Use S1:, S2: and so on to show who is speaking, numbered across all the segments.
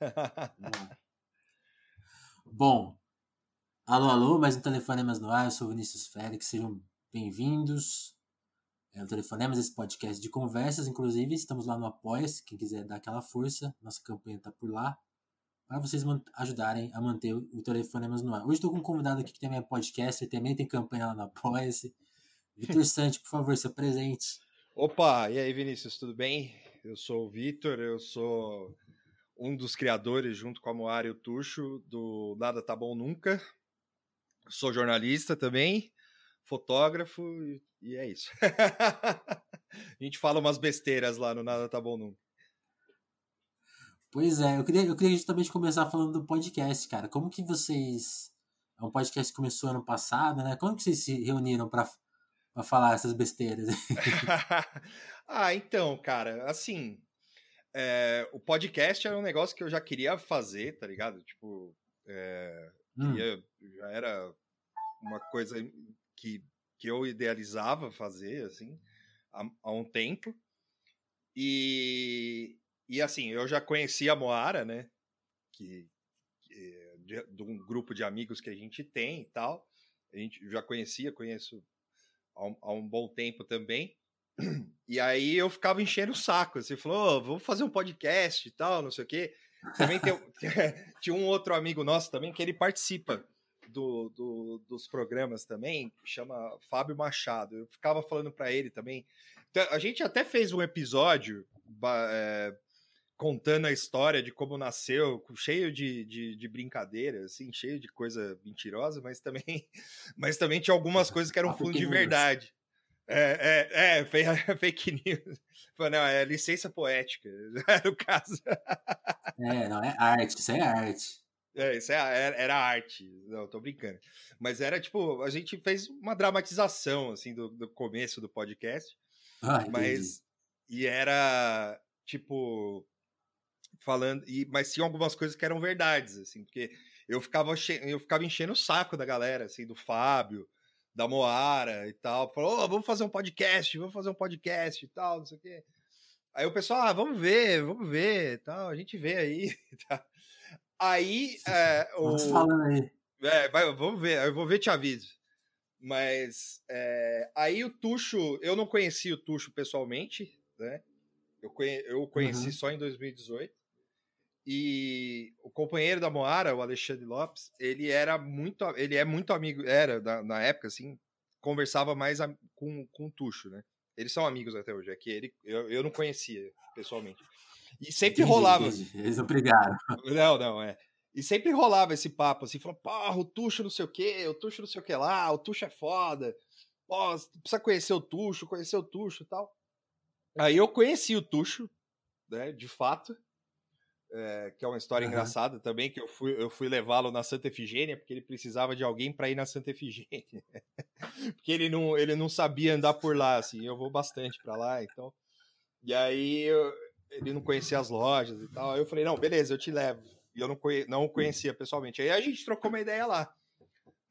S1: Bom, alô, alô, mais um Telefonemas no ar, eu sou o Vinícius Félix, sejam bem-vindos. É o Telefonemas, esse podcast de conversas, inclusive, estamos lá no Apoia-se, quem quiser dar aquela força, nossa campanha está por lá, para vocês ajudarem a manter o Telefonemas no ar. Hoje estou com um convidado aqui que também é podcast, também tem campanha lá no Apoia-se. Vitor Sante, por favor, seu presente.
S2: Opa, e aí, Vinícius, tudo bem? Eu sou o Vitor, eu sou um dos criadores, junto com a Moara e o Tuxo, do Nada Tá Bom Nunca. Sou jornalista também, fotógrafo, e é isso. a gente fala umas besteiras lá no Nada Tá Bom Nunca.
S1: Pois é, eu queria, eu queria justamente começar falando do podcast, cara. Como que vocês. É um podcast que começou ano passado, né? Como que vocês se reuniram para falar essas besteiras?
S2: ah, então, cara, assim, é, o podcast era um negócio que eu já queria fazer, tá ligado? Tipo, é, hum. queria, já era uma coisa que, que eu idealizava fazer, assim, há, há um tempo. E, e, assim, eu já conhecia a Moara, né? Que, que de, de, um grupo de amigos que a gente tem e tal. A gente já conhecia, conheço há um, há um bom tempo também. E aí eu ficava enchendo o saco. Você falou, oh, vamos fazer um podcast e tal, não sei o quê. Também tem, tinha um outro amigo nosso também que ele participa do, do, dos programas também, chama Fábio Machado. Eu ficava falando para ele também. Então, a gente até fez um episódio é, contando a história de como nasceu, cheio de, de, de brincadeira, assim, cheio de coisa mentirosa, mas também, mas também tinha algumas coisas que eram fundo de verdade. É, é, é, fake news. Não, é licença poética, no caso.
S1: É, não, é arte, isso é arte.
S2: É, isso é, era, era arte. Não, tô brincando. Mas era tipo, a gente fez uma dramatização, assim, do, do começo do podcast. Ah, mas. E era, tipo. Falando. E, mas tinha algumas coisas que eram verdades, assim, porque eu ficava, eu ficava enchendo o saco da galera, assim, do Fábio da Moara e tal, falou, oh, vamos fazer um podcast, vamos fazer um podcast e tal, não sei o quê. Aí o pessoal, ah, vamos ver, vamos ver, tal, a gente vê aí. Tá. Aí, é, o...
S1: falando aí.
S2: É, vai, vamos ver, eu vou ver te aviso. Mas é, aí o Tuxo, eu não conheci o Tuxo pessoalmente, né? Eu, conhe, eu conheci uhum. só em 2018. E o companheiro da Moara, o Alexandre Lopes, ele era muito, ele é muito amigo, era na, na época assim, conversava mais a, com, com o Tuxo, né? Eles são amigos até hoje, é que ele eu, eu não conhecia pessoalmente. E sempre entendi, rolava.
S1: Entendi. Eles obrigaram.
S2: Não, não, é. E sempre rolava esse papo assim, falou, porra, o Tuxo não sei o quê, o Tuxo não sei o que lá, o Tuxo é foda. Pô, precisa conhecer o Tuxo, conhecer o Tuxo e tal. Aí eu conheci o Tuxo, né, de fato é, que é uma história uhum. engraçada também, que eu fui, eu fui levá-lo na Santa Efigênia, porque ele precisava de alguém para ir na Santa Efigênia. porque ele não, ele não sabia andar por lá, assim, eu vou bastante para lá, então. E aí eu, ele não conhecia as lojas e tal. Aí eu falei, não, beleza, eu te levo. E eu não, conhe, não conhecia pessoalmente. Aí a gente trocou uma ideia lá.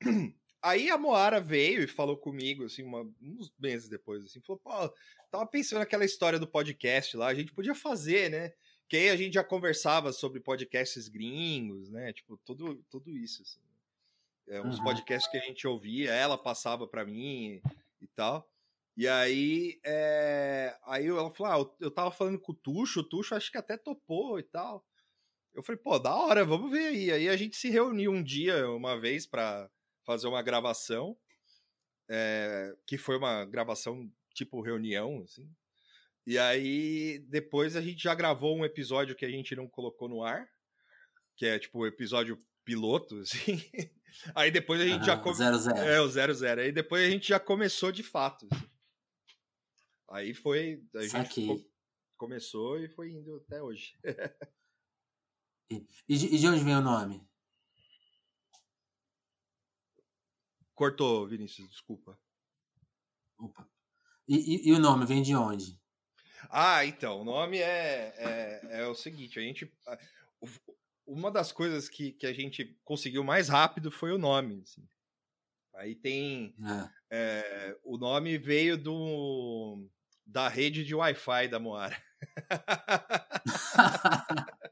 S2: Aí a Moara veio e falou comigo, assim, uma, uns meses depois, assim, falou, pô, tava pensando naquela história do podcast lá, a gente podia fazer, né? Que aí a gente já conversava sobre podcasts gringos, né? Tipo, tudo, tudo isso. Assim. É, uns uhum. podcasts que a gente ouvia, ela passava para mim e tal. E aí, é... aí ela falou: ah, eu tava falando com o Tuxo, o Tuxo acho que até topou e tal. Eu falei, pô, da hora, vamos ver aí. Aí a gente se reuniu um dia, uma vez, para fazer uma gravação, é... que foi uma gravação tipo reunião, assim. E aí, depois a gente já gravou um episódio que a gente não colocou no ar, que é tipo o episódio piloto, assim. Aí depois a gente já
S1: começou. Zero, zero.
S2: É, o 00. Zero. Aí depois a gente já começou de fato. Assim. Aí foi. A gente começou e foi indo até hoje.
S1: e, e, de onde vem o nome?
S2: Cortou, Vinícius, desculpa.
S1: Opa. E, e, e o nome vem de onde?
S2: Ah, então, o nome é, é, é o seguinte, a gente. Uma das coisas que, que a gente conseguiu mais rápido foi o nome. Assim. Aí tem. É. É, o nome veio do, da rede de Wi-Fi da Moara.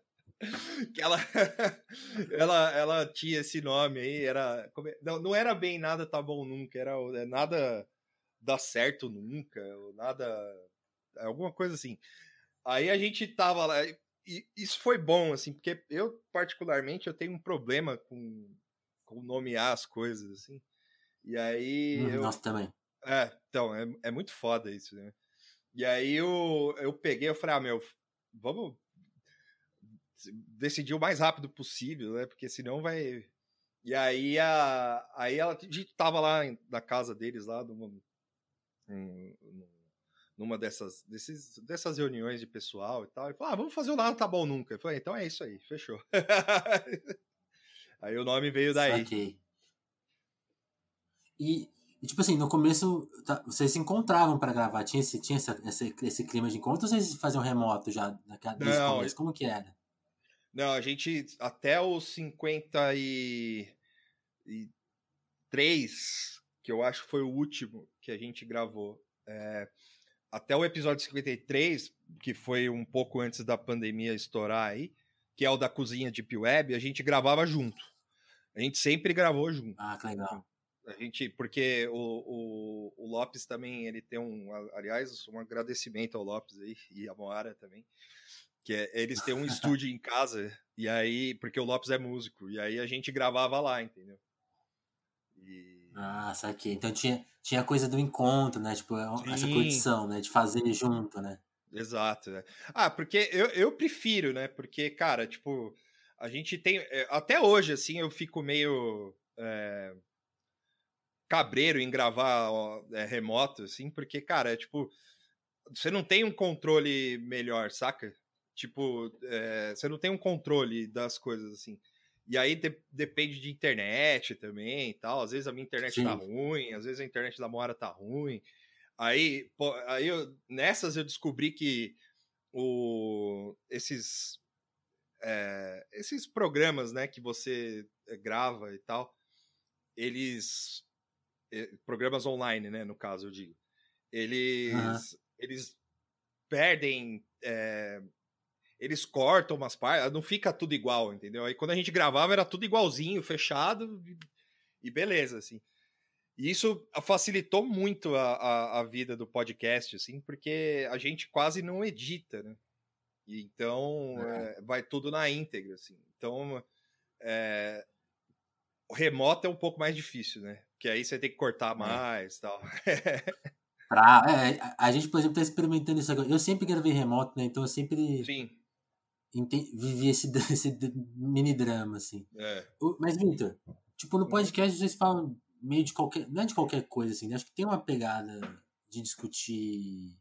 S2: ela, ela, ela tinha esse nome aí, era. Não, não era bem nada tá bom nunca, era é, nada dá certo nunca, nada. Alguma coisa assim. Aí a gente tava lá, e isso foi bom, assim, porque eu, particularmente, eu tenho um problema com, com nomear as coisas, assim. E aí.
S1: Hum,
S2: eu...
S1: Nossa, também.
S2: É, então, é, é muito foda isso, né? E aí eu, eu peguei, eu falei, ah, meu, vamos decidir o mais rápido possível, né? Porque senão vai. E aí a, aí ela a gente tava lá na casa deles lá numa, numa dessas, desses, dessas reuniões de pessoal e tal. E falou, ah, vamos fazer o nada tá bom nunca. Eu falei, então é isso aí, fechou. aí o nome veio daí.
S1: Ok. E, e, tipo assim, no começo tá, vocês se encontravam para gravar, tinha, esse, tinha essa, esse, esse clima de encontro ou vocês faziam remoto já naquela, desde Não, começo? Como que era?
S2: Não, a gente até os 53, que eu acho que foi o último que a gente gravou. É, até o episódio 53, que foi um pouco antes da pandemia estourar aí, que é o da cozinha Deep Web, a gente gravava junto. A gente sempre gravou junto.
S1: Ah, que legal.
S2: A gente, porque o, o, o, Lopes também, ele tem um, aliás, um agradecimento ao Lopes aí, e a Moara também, que é, eles têm um estúdio em casa, e aí, porque o Lopes é músico, e aí a gente gravava lá, entendeu?
S1: E... Ah, saquei. Então tinha, tinha a coisa do encontro, né? Tipo, Sim. essa condição, né? De fazer junto, né?
S2: Exato. Né? Ah, porque eu, eu prefiro, né? Porque, cara, tipo, a gente tem. É, até hoje, assim, eu fico meio. É, cabreiro em gravar ó, é, remoto, assim, porque, cara, é tipo. Você não tem um controle melhor, saca? Tipo, é, você não tem um controle das coisas assim. E aí de, depende de internet também e tal. Às vezes a minha internet tá Sim. tá ruim, às vezes a internet da Moara tá ruim. Aí, pô, aí eu, nessas eu descobri que o, esses, é, esses programas né, que você eh, grava e tal, eles. Programas online, né? No caso, eu digo. Eles, uhum. eles perdem é, eles cortam umas partes, não fica tudo igual, entendeu? Aí quando a gente gravava era tudo igualzinho, fechado e beleza, assim. E isso facilitou muito a, a, a, vida do podcast, assim, porque a gente quase não edita, né? E então é. É, vai tudo na íntegra, assim. Então é, o remoto é um pouco mais difícil, né? Porque aí você tem que cortar é. mais e tal.
S1: Pra, é, a gente, por exemplo, tá experimentando isso agora. Eu sempre gravei remoto, né? Então eu sempre.
S2: Sim
S1: vivi esse, esse mini drama, assim.
S2: É.
S1: Mas, Victor, tipo, no hum. podcast vocês falam meio de qualquer. Não é de qualquer coisa, assim. Né? Acho que tem uma pegada de discutir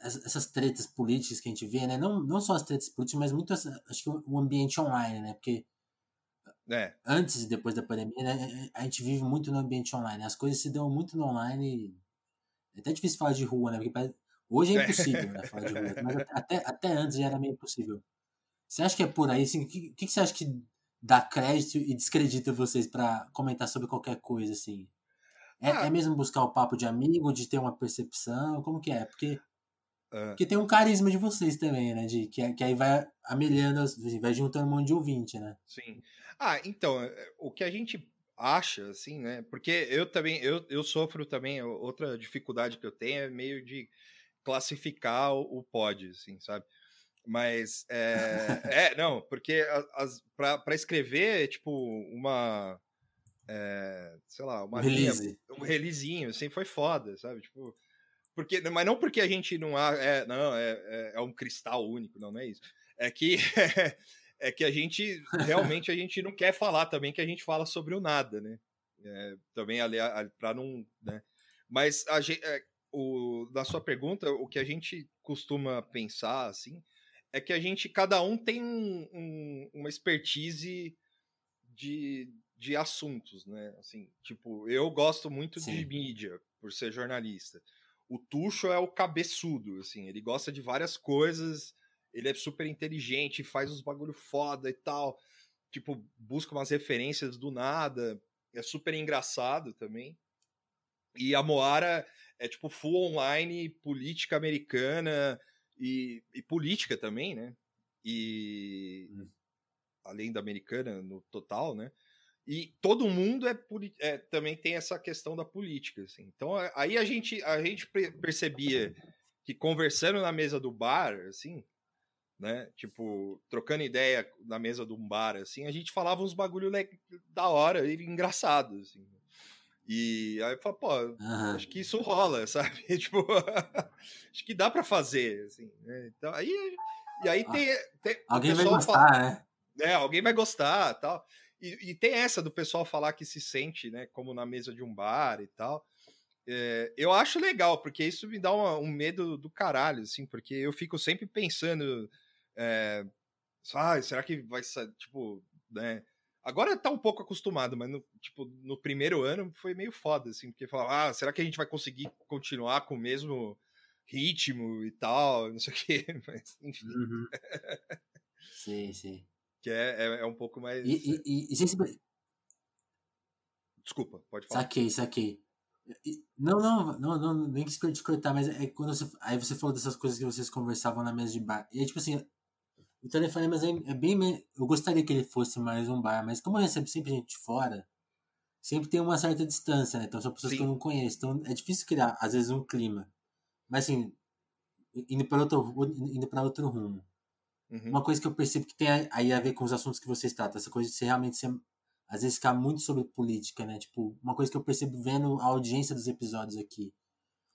S1: essas tretas políticas que a gente vê, né? Não, não só as tretas políticas, mas muito acho que o ambiente online, né? Porque
S2: é.
S1: antes e depois da pandemia, né, a gente vive muito no ambiente online. As coisas se dão muito no online. É até difícil falar de rua, né? Porque Hoje é, é impossível, né, falar de rua, mas até, até antes já era meio impossível. Você acha que é por aí? Assim, o que, que você acha que dá crédito e descredita vocês para comentar sobre qualquer coisa, assim? É, ah. é, mesmo buscar o papo de amigo, de ter uma percepção? Como que é? Porque, ah. porque tem um carisma de vocês também, né? De, que, que aí vai amelhando, vai juntando um monte de ouvinte, né?
S2: Sim. Ah, então, é, o que a gente acha, assim, né? Porque eu também, eu, eu sofro também, outra dificuldade que eu tenho é meio de classificar o, pod, assim, sabe? Mas é, é não, porque para escrever, tipo, uma. É, sei lá, uma
S1: release.
S2: Linha, um releasinho, assim, foi foda, sabe? Tipo, porque, mas não porque a gente não há, é, não, é, é, é, um cristal único, não, não é isso. É que é que a gente realmente a gente não quer falar também que a gente fala sobre o nada, né? É, também ali para não, né? Mas a gente, é, o, da sua pergunta, o que a gente costuma pensar, assim, é que a gente, cada um tem um, um, uma expertise de, de assuntos, né? Assim, tipo, eu gosto muito Sim. de mídia, por ser jornalista. O Tuxo é o cabeçudo, assim, ele gosta de várias coisas, ele é super inteligente, faz uns bagulho foda e tal. Tipo, busca umas referências do nada, é super engraçado também. E a Moara é tipo full online, política americana e, e política também, né? e hum. além da americana no total, né? E todo mundo é, é, também tem essa questão da política, assim. Então aí a gente a gente percebia que conversando na mesa do bar, assim, né? Tipo, trocando ideia na mesa de um bar, assim, a gente falava uns bagulho da hora e engraçado, assim. E aí eu falo, pô, acho que isso rola, sabe? tipo, acho que dá para fazer, assim. Né? Então, aí, e aí ah, tem, tem
S1: alguém vai gostar, fala,
S2: né? É, alguém vai gostar, tal. E, e, tem essa do pessoal falar que se sente, né, como na mesa de um bar e tal. É, eu acho legal, porque isso me dá uma, um medo do caralho, assim, porque eu fico sempre pensando, é, ah, será que vai ser, tipo, né? Agora tá um pouco acostumado, mas no, tipo, no primeiro ano foi meio foda, assim, porque falava, ah, será que a gente vai conseguir continuar com o mesmo ritmo e tal, não sei o quê, mas enfim.
S1: Uhum. sim, sim.
S2: Que é, é, é, um pouco mais.
S1: E, e, e, e
S2: Desculpa, pode falar.
S1: Saquei, saquei. Não, não, não, não, nem quis te cortar, mas é quando você. Aí você falou dessas coisas que vocês conversavam na mesa de bar. E é tipo assim, o telefonema é, é bem. Eu gostaria que ele fosse mais um bar, mas como eu recebo sempre gente fora, sempre tem uma certa distância, né? Então são pessoas Sim. que eu não conheço. Então é difícil criar, às vezes, um clima. Mas assim, indo para outro, indo para outro rumo. Uhum. Uma coisa que eu percebo que tem aí a ver com os assuntos que vocês tratam, essa coisa de ser realmente ser, às vezes ficar muito sobre política, né? Tipo, uma coisa que eu percebo vendo a audiência dos episódios aqui.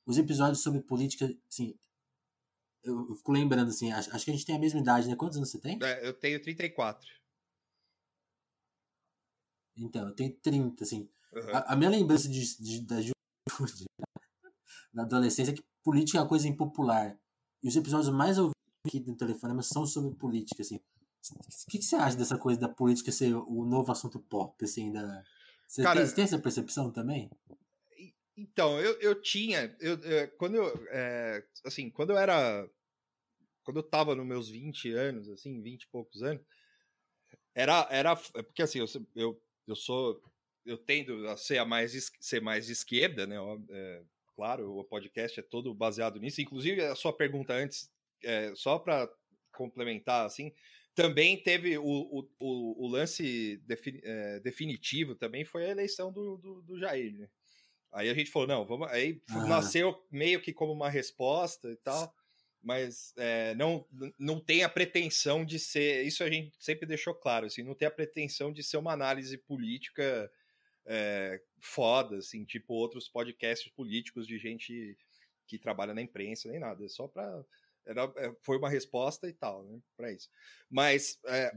S1: Os episódios sobre política, assim, eu, fico lembrando, assim, acho, acho, que a gente tem a mesma idade, né? Quantos anos você tem?
S2: É, eu tenho 34.
S1: Então, eu tenho 30, assim. Uhum. A, a, minha lembrança de, de, da juventude, da adolescência, é que política é uma coisa impopular. E os episódios mais ouvidos aqui do Telefonema são sobre política, assim. O que, que, você acha dessa coisa da política ser o novo assunto pop, assim, da... Você Cara, tem, tem essa percepção também?
S2: Então, eu, eu tinha, eu, eu quando eu, é, assim, quando eu era, quando eu tava nos meus 20 anos, assim, 20 e poucos anos, era, era, é porque assim, eu, eu, eu sou, eu tendo a ser a mais, ser mais esquerda, né, é, claro, o podcast é todo baseado nisso, inclusive a sua pergunta antes, é, só para complementar, assim, também teve o, o, o, o lance defini, é, definitivo, também foi a eleição do, do, do Jair, né? Aí a gente falou, não, vamos. Aí ah. nasceu meio que como uma resposta e tal, mas é, não, não tem a pretensão de ser. Isso a gente sempre deixou claro, assim, não tem a pretensão de ser uma análise política é, foda, assim, tipo outros podcasts políticos de gente que trabalha na imprensa, nem nada. É só para é, foi uma resposta e tal, né, para isso. Mas é,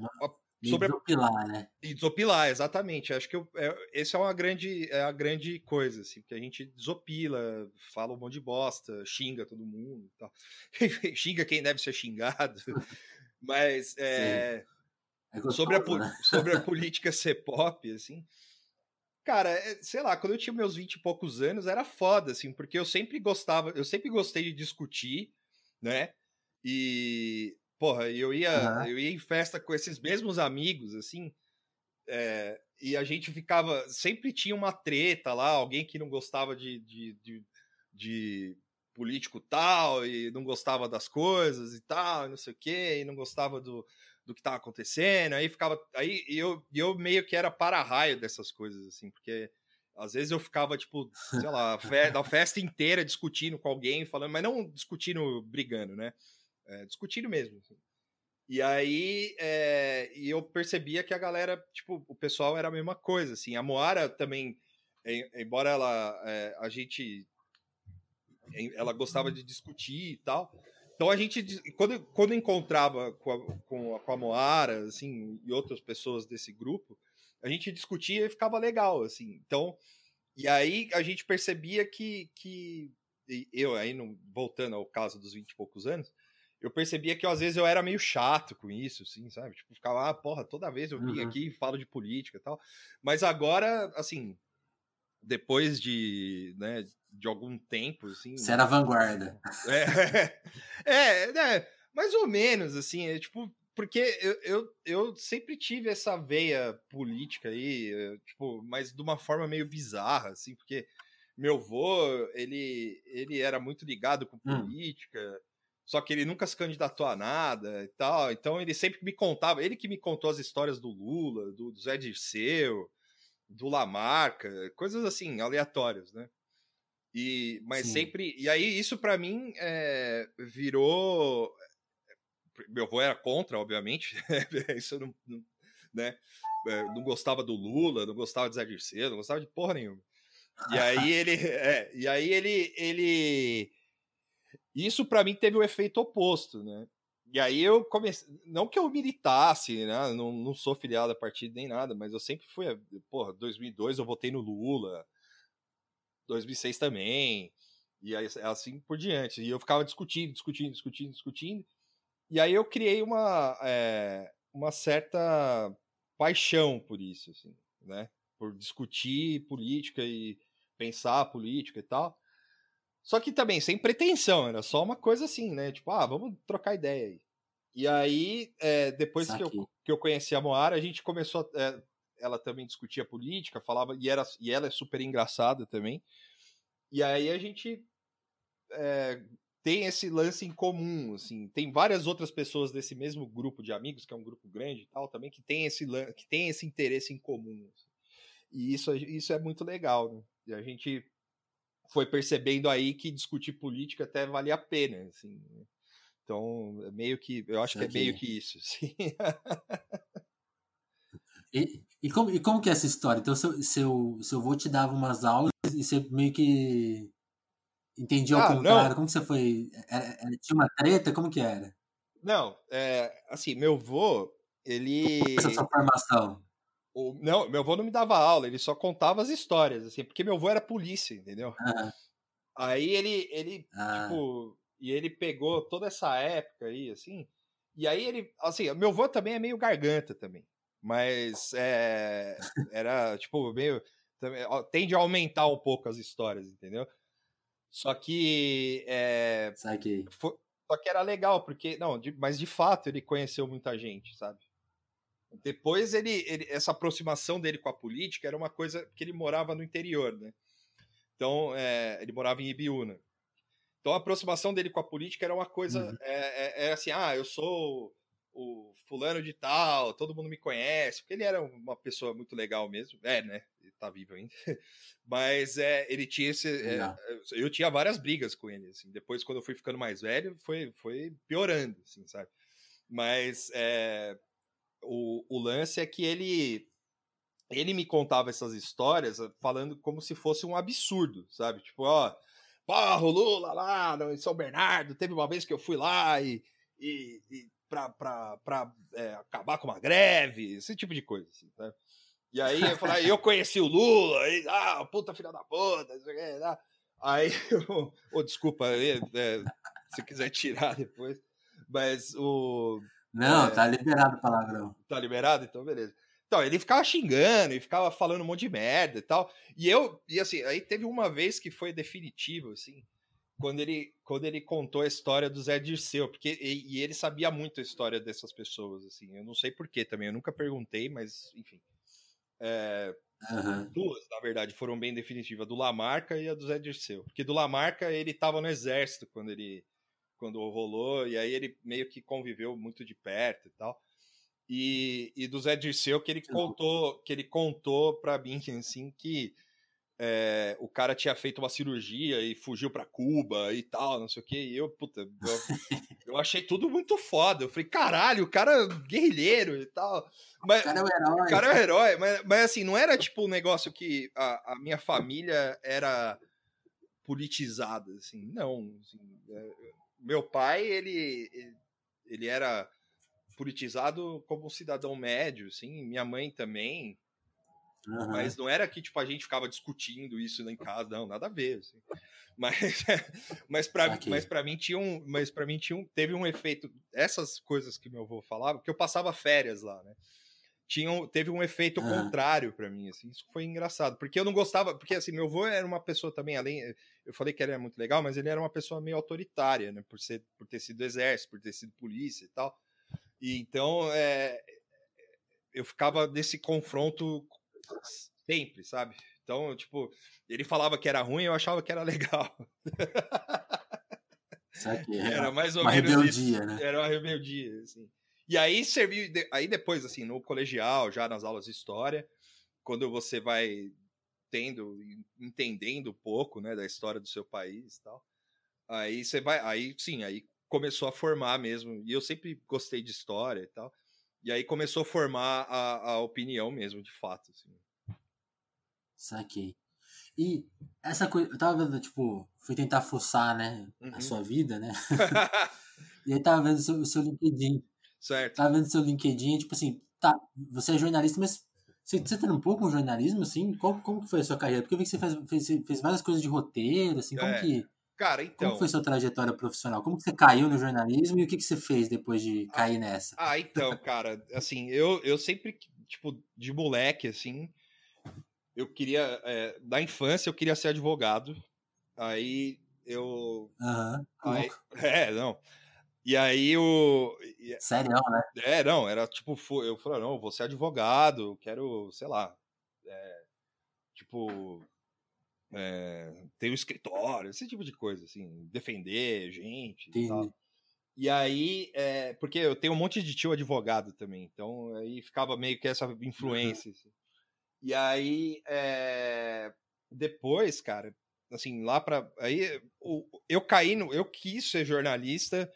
S1: sobre desopilar, né?
S2: E desopilar, exatamente. Acho que eu, é, esse é uma grande, é a grande coisa, assim, porque a gente desopila, fala um monte de bosta, xinga todo mundo e tal. xinga quem deve ser xingado. Mas é, é gostoso, sobre, a, né? sobre a política ser pop, assim. Cara, é, sei lá, quando eu tinha meus 20 e poucos anos, era foda, assim, porque eu sempre gostava, eu sempre gostei de discutir, né? E Porra, eu ia, uhum. eu ia em festa com esses mesmos amigos, assim, é, e a gente ficava. Sempre tinha uma treta lá, alguém que não gostava de, de, de, de político tal, e não gostava das coisas e tal, e não sei o quê, e não gostava do, do que estava acontecendo. Aí ficava. Aí eu, eu meio que era para-raio dessas coisas, assim, porque às vezes eu ficava, tipo, sei lá, fe da festa inteira discutindo com alguém, falando, mas não discutindo brigando, né? É, discutindo mesmo. Assim. E aí é, e eu percebia que a galera, tipo, o pessoal era a mesma coisa, assim. A Moara também, embora ela, é, a gente, ela gostava de discutir e tal. Então a gente, quando, quando encontrava com a, com a, com a Moara, assim, e outras pessoas desse grupo, a gente discutia e ficava legal, assim. Então, e aí a gente percebia que, que eu aí, voltando ao caso dos 20 e poucos anos, eu percebia que às vezes eu era meio chato com isso, assim, sabe? Tipo, ficava, ah, porra, toda vez eu vim uhum. aqui e falo de política e tal. Mas agora, assim, depois de, né, de algum tempo, assim...
S1: Você era vanguarda.
S2: É, é, é, mais ou menos, assim, é tipo... Porque eu, eu, eu sempre tive essa veia política aí, eh, tipo, mas de uma forma meio bizarra, assim, porque meu avô, ele, ele era muito ligado com hum. política... Hum só que ele nunca se candidatou a nada e tal. Então ele sempre me contava, ele que me contou as histórias do Lula, do, do Zé Dirceu, do Lamarca, coisas assim, aleatórias, né? E, mas Sim. sempre. E aí, isso para mim é, virou. Meu avô era contra, obviamente. isso não, não, né? É, não gostava do Lula, não gostava de Zé Dirceu, não gostava de porra nenhuma. E aí ele. É, e aí ele. ele isso para mim teve o um efeito oposto, né? E aí eu comecei. Não que eu militasse, né? Não, não sou filiado a partido nem nada, mas eu sempre fui. Porra, 2002 eu votei no Lula, 2006 também, e aí assim por diante. E eu ficava discutindo, discutindo, discutindo, discutindo. E aí eu criei uma, é, uma certa paixão por isso, assim, né? Por discutir política e pensar política e tal. Só que também sem pretensão, era só uma coisa assim, né? Tipo, ah, vamos trocar ideia aí. E aí, é, depois que eu, que eu conheci a Moara, a gente começou. A, é, ela também discutia política, falava, e, era, e ela é super engraçada também. E aí a gente é, tem esse lance em comum, assim. Tem várias outras pessoas desse mesmo grupo de amigos, que é um grupo grande e tal, também, que tem esse, que tem esse interesse em comum. Assim. E isso, isso é muito legal, né? E a gente foi percebendo aí que discutir política até valia a pena, assim. Né? Então, é meio que, eu acho que é meio que isso, sim.
S1: E, e, como, e como que é essa história? Então, seu, seu, seu avô te dava umas aulas e você meio que entendia ah, ao contrário? Não. Como que você foi? Era, era, tinha uma treta? Como que era?
S2: Não, é, assim, meu avô, ele...
S1: Essa sua formação?
S2: O, não, meu avô não me dava aula, ele só contava as histórias, assim, porque meu avô era polícia, entendeu? Ah. Aí ele, ele ah. tipo, e ele pegou toda essa época aí, assim, e aí ele, assim, meu avô também é meio garganta também, mas é, era, tipo, meio, também, tende a aumentar um pouco as histórias, entendeu? Só que, é, foi, só que era legal, porque, não, de, mas de fato ele conheceu muita gente, sabe? Depois ele, ele, essa aproximação dele com a política era uma coisa que ele morava no interior, né? Então é, ele morava em Ibiúna. Então a aproximação dele com a política era uma coisa uhum. é, é, é, assim, ah, eu sou o fulano de tal, todo mundo me conhece, porque ele era uma pessoa muito legal mesmo, é, né? Ele tá vivo ainda. Mas é, ele tinha esse, é, eu tinha várias brigas com ele, assim. Depois quando eu fui ficando mais velho, foi foi piorando, assim, sabe? Mas é, o, o lance é que ele ele me contava essas histórias ah, falando como se fosse um absurdo, sabe? Tipo, ó, porra, o Lula lá em São Bernardo, teve uma vez que eu fui lá e, e, e pra, pra, pra é, acabar com uma greve, esse tipo de coisa, assim, tá? E aí eu falei, eu conheci o Lula, e, ah, puta filha da puta, tá? Aí, oh, desculpa, é, é, se quiser tirar depois, mas o
S1: não, é, tá liberado o palavrão.
S2: Tá liberado? Então, beleza. Então, ele ficava xingando e ficava falando um monte de merda e tal. E eu, e assim, aí teve uma vez que foi definitivo, assim, quando ele, quando ele contou a história do Zé Dirceu, porque e, e ele sabia muito a história dessas pessoas, assim. Eu não sei porquê também, eu nunca perguntei, mas enfim. É, uhum. Duas, na verdade, foram bem definitivas, a do Lamarca e a do Zé Dirceu. Porque do Lamarca ele tava no exército quando ele quando rolou, e aí ele meio que conviveu muito de perto e tal. E, e do Zé Dirceu que ele contou, que ele contou para mim assim que é, o cara tinha feito uma cirurgia e fugiu para Cuba e tal, não sei o que. E eu, puta, eu, eu, achei tudo muito foda. Eu falei, caralho, o cara é guerrilheiro e tal. Mas, o cara é o herói. O cara é o herói, mas, mas assim, não era tipo um negócio que a, a minha família era politizada, assim, não. Assim, é, meu pai, ele, ele era politizado como um cidadão médio, assim, minha mãe também. Uhum. Mas não era que tipo a gente ficava discutindo isso em casa, não, nada a ver. Assim. Mas, mas para mas para mim tinha um, mas para mim tinha um, teve um efeito essas coisas que meu avô falava, porque eu passava férias lá, né? Tinha, teve um efeito uhum. contrário para mim, assim, isso foi engraçado, porque eu não gostava, porque assim, meu avô era uma pessoa também além eu falei que ele era muito legal, mas ele era uma pessoa meio autoritária, né? Por, ser, por ter sido exército, por ter sido polícia e tal. E então é, eu ficava nesse confronto sempre, sabe? Então, tipo, ele falava que era ruim, eu achava que era legal.
S1: Saquei.
S2: Era mais ou
S1: uma
S2: menos
S1: rebeldia,
S2: isso.
S1: né?
S2: Era uma rebeldia, assim. E aí serviu, aí depois, assim, no colegial, já nas aulas de história, quando você vai tendo, entendendo um pouco, né, da história do seu país e tal, aí você vai, aí sim, aí começou a formar mesmo, e eu sempre gostei de história e tal, e aí começou a formar a, a opinião mesmo, de fato, assim.
S1: Saquei. E essa coisa, eu tava vendo, tipo, fui tentar fuçar, né,
S2: Uhum.
S1: a sua vida, né? E aí tava vendo o seu, o seu LinkedIn.
S2: Certo.
S1: Tava vendo seu LinkedIn, tipo assim, tá, você é jornalista, mas você, você trampou com jornalismo, assim? Como, como que foi a sua carreira? Porque eu vi que você fez, fez, fez várias coisas de roteiro, assim, como
S2: É,
S1: que...
S2: Cara,
S1: Como
S2: então.
S1: foi sua trajetória profissional? Como que você caiu no jornalismo e o que, que você fez depois de cair nessa?
S2: Ah, então, cara, assim, eu, eu sempre, tipo, de moleque, assim, eu queria, é, da infância eu queria ser advogado, aí eu,
S1: Aham, que
S2: aí, é, não, e aí o,
S1: Sério, né?
S2: é, não, era tipo, eu falei, não, eu vou ser advogado, eu quero, sei lá, é, tipo, é, ter um escritório, esse tipo de coisa, assim, defender gente e tal. E aí, é, porque eu tenho um monte de tio advogado também, então aí ficava meio que essa influência. assim. E aí, é, depois, cara, assim, lá pra. Aí o- eu caí no. Eu quis ser jornalista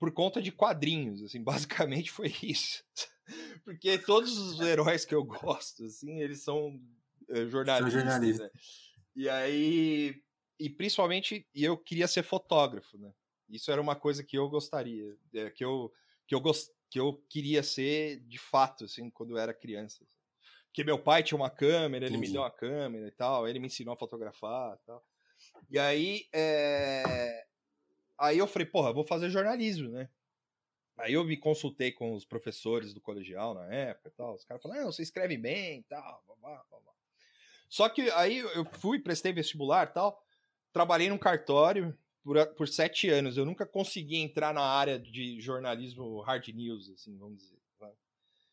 S2: por conta de quadrinhos, assim, basicamente foi isso. Porque todos os heróis que eu gosto, assim, eles são é, jornalistas.
S1: jornalistas.
S2: né? E aí. E principalmente, e eu queria ser fotógrafo, né? Isso era uma coisa que eu gostaria, é, que eu que eu gos- que eu queria ser de fato, assim, quando eu era criança. Porque meu pai tinha uma câmera, ele me deu uma câmera e tal, ele me ensinou a fotografar e tal. E aí, é... aí eu falei, porra, vou fazer jornalismo, né? Aí eu me consultei com os professores do colegial na época e tal. Os caras falaram, não, você escreve bem e tal. Blá, blá, blá. Só que aí eu fui, prestei vestibular e tal. Trabalhei num cartório por, por sete anos. Eu nunca consegui entrar na área de jornalismo hard news, assim, vamos dizer.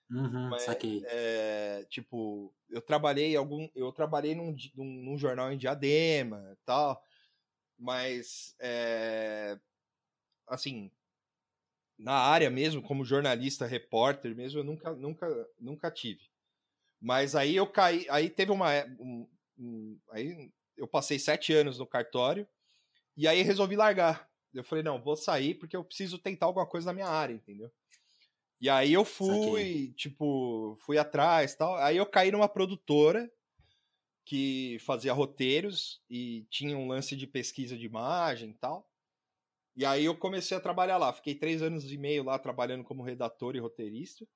S1: Uhum,
S2: Mas,
S1: saquei.
S2: é, tipo, eu trabalhei algum, eu trabalhei num, num, num jornal em Diadema, e tal, mas é, assim, na área mesmo, como jornalista, repórter mesmo, eu nunca, nunca, nunca tive. Mas aí eu caí, aí teve uma, é- um- um- aí eu passei sete anos no cartório e aí resolvi largar. Eu falei não, vou sair porque eu preciso tentar alguma coisa na minha área, entendeu? E aí eu fui, tipo, fui atrás tal. Aí eu caí numa produtora que fazia roteiros e tinha um lance de pesquisa de imagem e tal. E aí eu comecei a trabalhar lá. Fiquei três anos e meio lá trabalhando como redator e roteirista.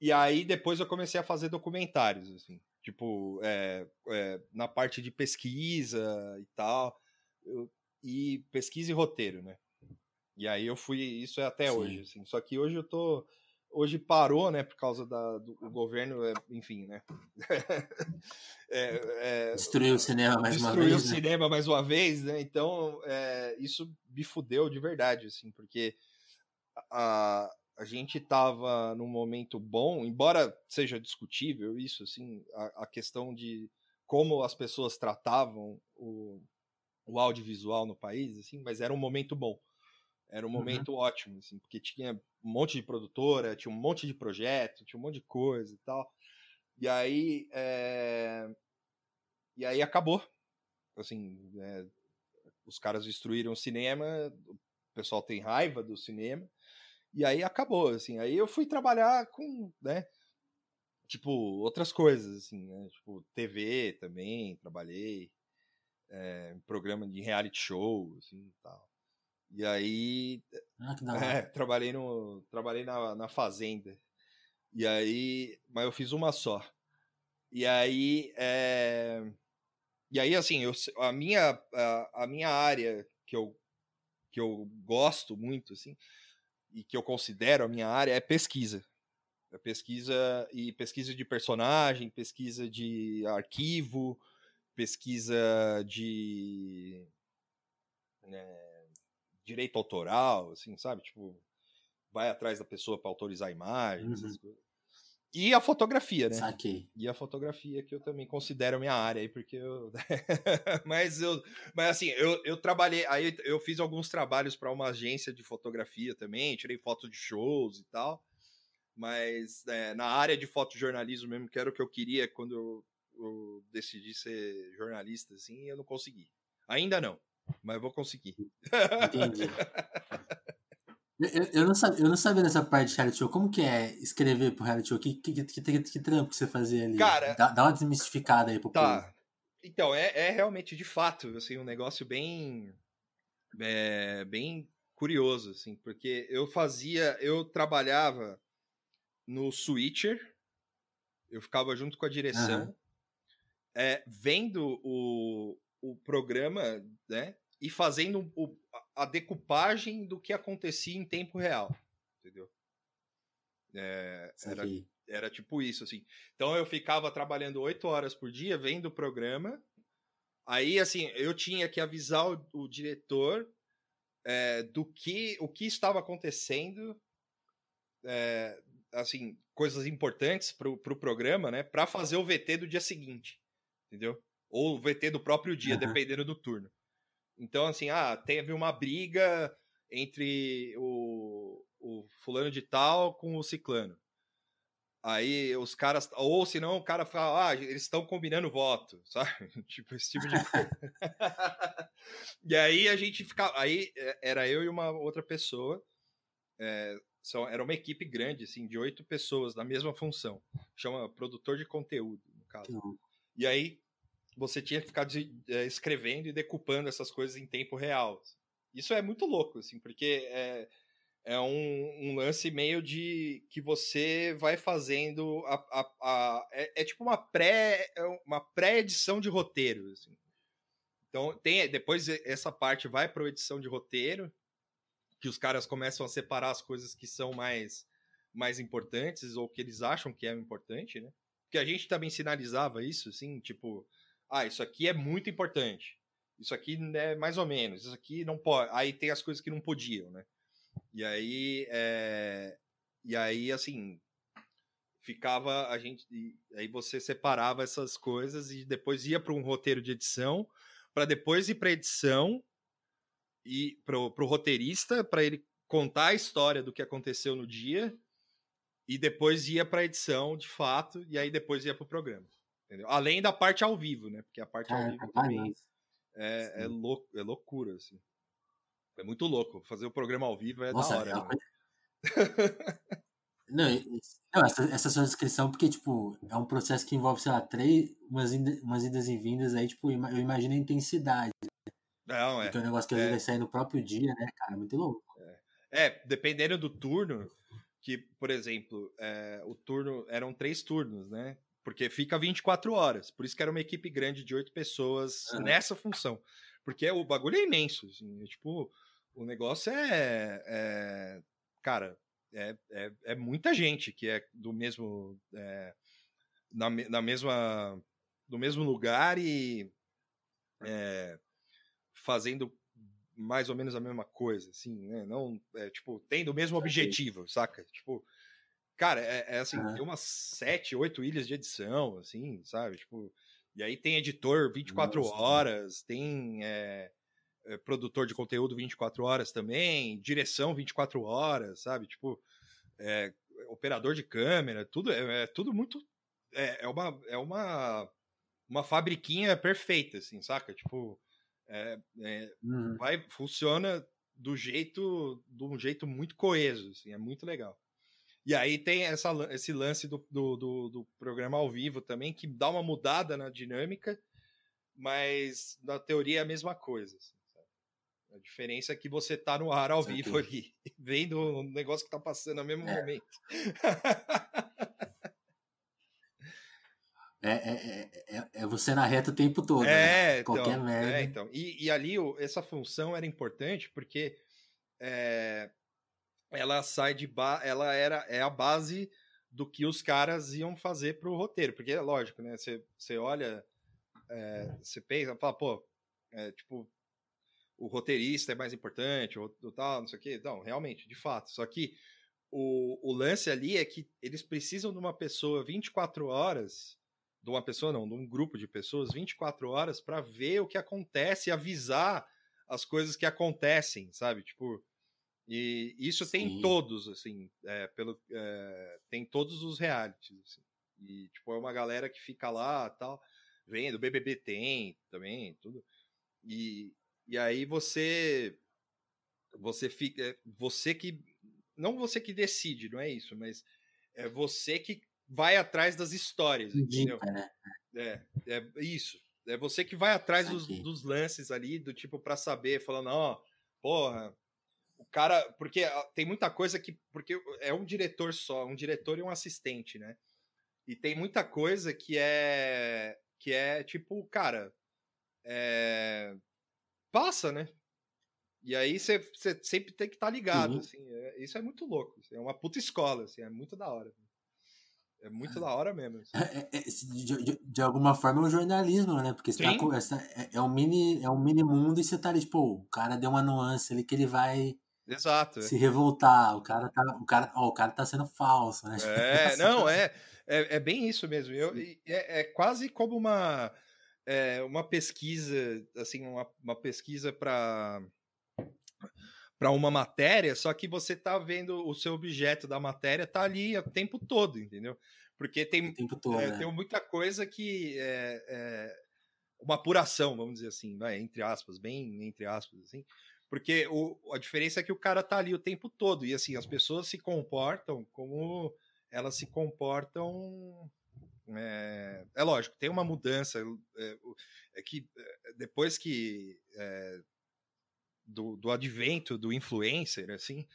S2: E aí depois eu comecei a fazer documentários, assim. Tipo, é, é, na parte de pesquisa e tal. eu- e pesquisa e roteiro, né? E aí eu fui, isso é até
S1: Sim.
S2: hoje, assim. Só que hoje eu tô. Hoje parou, né? Por causa da, do governo, é, enfim, né? É, é,
S1: Destruiu o cinema mais uma
S2: destruiu
S1: vez,
S2: o
S1: né?
S2: cinema mais uma vez, né? Então, é, isso me fudeu de verdade, assim, porque a, a gente tava num momento bom, embora seja discutível isso, assim, a, a questão de como as pessoas tratavam o, o audiovisual no país, assim, mas era um momento bom. Era um
S1: Uhum.
S2: momento ótimo, assim, porque tinha um monte de produtora, tinha um monte de projeto, tinha um monte de coisa e tal. E aí, é, e aí acabou. Assim, é, os caras destruíram o cinema, o pessoal tem raiva do cinema, e aí acabou, assim. Aí eu fui trabalhar com, né, tipo, outras coisas, assim, né, tipo, TV também, trabalhei, é, programa de reality show, assim, e tal. E aí,
S1: Ah, que da hora.
S2: é, trabalhei no, trabalhei na, na fazenda. E aí, mas eu fiz uma só. E aí, é, e aí assim, eu, a minha a, a minha área que eu que eu gosto muito assim e que eu considero a minha área é pesquisa. É pesquisa e pesquisa de personagem, pesquisa de arquivo, pesquisa de né, direito autoral, assim, sabe? Tipo, vai atrás da pessoa para autorizar a imagem,
S1: Uhum.
S2: essas coisas. E a fotografia, né?
S1: Saquei.
S2: E a fotografia, que eu também considero minha área aí, porque eu. mas eu. Mas assim, eu, eu trabalhei. Aí eu fiz alguns trabalhos para uma agência de fotografia também, tirei fotos de shows e tal. Mas é, na área de fotojornalismo mesmo, que era o que eu queria quando eu, eu decidi ser jornalista, assim, eu não consegui. Ainda não, mas eu vou conseguir. Entendi.
S1: Eu, eu, não sabia, eu não sabia dessa parte de reality show. Como que é escrever pro reality show? Que, que, que, que, que trampo que você fazia ali?
S2: Cara...
S1: Dá, dá uma desmistificada aí pro
S2: tá. povo. Então, é, é realmente, de fato, assim, um negócio bem... É, bem curioso, assim, porque eu fazia... Eu trabalhava no Switcher, eu ficava junto com a direção, uhum. é, vendo o, o programa, né, e fazendo o, a decupagem do que acontecia em tempo real, entendeu? É, era, era tipo isso, assim. Então eu ficava trabalhando oito horas por dia vendo o programa. Aí, assim, eu tinha que avisar o, o diretor é, do que o que estava acontecendo, é, assim, coisas importantes para o pro programa, né? Para fazer o VT do dia seguinte, entendeu? Ou o VT do próprio dia, uhum. dependendo do turno. Então, assim, ah, teve uma briga entre o, o fulano de tal com o ciclano. Aí os caras, ou senão o cara fala, ah, eles estão combinando voto, sabe? tipo, esse tipo de coisa. e aí a gente ficava, aí é, era eu e uma outra pessoa, é, são, era uma equipe grande, assim, de oito pessoas na mesma função, chama produtor de conteúdo, no caso. Uhum. E aí você tinha que ficar de, é, escrevendo e decupando essas coisas em tempo real. Isso é muito louco, assim, porque é, é um, um lance meio de que você vai fazendo a, a, a é, é, tipo uma pré é uma pré-edição de roteiro, assim. Então tem depois essa parte vai para edição de roteiro, que os caras começam a separar as coisas que são mais mais importantes ou que eles acham que é importante, né? Porque a gente também sinalizava isso, assim, tipo, ah, isso aqui é muito importante. Isso aqui é mais ou menos. Isso aqui não pode. Aí tem as coisas que não podiam, né? E aí, é... e aí assim, ficava a gente, aí você separava essas coisas e depois ia para um roteiro de edição, para depois ir para edição e para o roteirista para ele contar a história do que aconteceu no dia e depois ia para edição de fato e aí depois ia para o programa. Entendeu? Além da parte ao vivo, né? Porque a parte ao vivo também é, é, lou é loucura, assim. É muito louco. Fazer o programa ao vivo é Nossa, da hora. É né?
S1: Não, não, essa, essa sua descrição, porque, tipo, é um processo que envolve, sei lá, três, umas, umas idas e vindas aí, tipo, eu imagino a intensidade.
S2: Não, é.
S1: Porque é um negócio que às vezes é. vai sair no próprio dia, né, cara? É muito louco.
S2: É, é dependendo do turno, que, por exemplo, é, o turno, eram três turnos, né? Porque fica 24 horas. Por isso que era uma equipe grande de oito pessoas uhum. nessa função. Porque o bagulho é imenso. Assim, é, tipo, o negócio é. é cara, é, é, é, muita gente que é do mesmo. É, na, na mesma. do mesmo lugar e. É, fazendo mais ou menos a mesma coisa, assim, né? Não, é, tipo, tendo o mesmo objetivo, saca? Tipo, Cara, é, é assim, tem umas sete, oito ilhas de edição, assim, sabe? Tipo, e aí tem editor 24 Nossa, horas, tem é, é, produtor de conteúdo 24 horas também, direção 24 horas, sabe? Tipo, é, operador de câmera, tudo é, é tudo muito. É, é, uma, é uma, uma fabriquinha perfeita, assim, saca? Tipo, é, uhum. vai, funciona do jeito, de um jeito muito coeso, assim, é muito legal. E aí tem essa, esse lance do, do, do, do, programa ao vivo também, que dá uma mudada na dinâmica, mas na teoria é a mesma coisa. Assim, a diferença é que você tá no ar ao vivo ali, vendo o negócio que tá passando no mesmo é. momento.
S1: É, é, é, é, você na reta o tempo todo. É, né? então, Qualquer merda.
S2: É, então. E, e ali essa função era importante porque é, ela sai de ba ela era é a base do que os caras iam fazer pro roteiro, porque é lógico, né? Você, olha, é, você pensa, fala, pô, é, tipo, o roteirista é mais importante, ou, ou tal, não sei o quê. Não, realmente, de fato. Só que o, o lance ali é que eles precisam de uma pessoa 24 horas, de uma pessoa não, de um grupo de pessoas 24 horas para ver o que acontece e avisar as coisas que acontecem, sabe? Tipo, e isso Sim. tem todos, assim, é, pelo, é, tem todos os realities, assim. E, tipo, é uma galera que fica lá tal, vendo, BBB tem também, tudo. E, e aí você, você fica, é, você que, não você que decide, não é isso, mas é você que vai atrás das histórias, entendeu? Né? É, é isso. É você que vai atrás dos, dos, lances ali, do tipo, para saber, falando, ó, oh, porra, o cara. Porque tem muita coisa que. Porque é um diretor só, um diretor e um assistente, né? E tem muita coisa que é. Que é tipo, cara. É, passa, né? E aí você sempre tem que estar tá ligado, uhum. assim. É, isso é muito louco. Assim, é uma puta escola, assim, é muito da hora. É muito da hora mesmo. Assim.
S1: É, é, de, de, de, alguma forma é um jornalismo, né? Porque você tá com, essa, é, é, um mini, é um mini mundo e você tá ali, tipo, o cara deu uma nuance ali que ele vai
S2: Exato.
S1: É. Se revoltar, o cara tá, o cara, ó, o cara tá sendo falso, né?
S2: É, não, é, é, é bem isso mesmo. Eu, é, é quase como uma, é, uma pesquisa, assim, uma, uma pesquisa para para uma matéria, só que você tá vendo o seu objeto da matéria tá ali o tempo todo, entendeu? Porque tem, todo, é, né? tem muita coisa que é, é, uma apuração, vamos dizer assim, vai, entre aspas, bem entre aspas, assim, porque o, a diferença é que o cara tá ali o tempo todo. E assim, as pessoas se comportam como elas se comportam. É, é lógico, tem uma mudança. É, é que é, depois que. É, do, do advento do influencer, assim,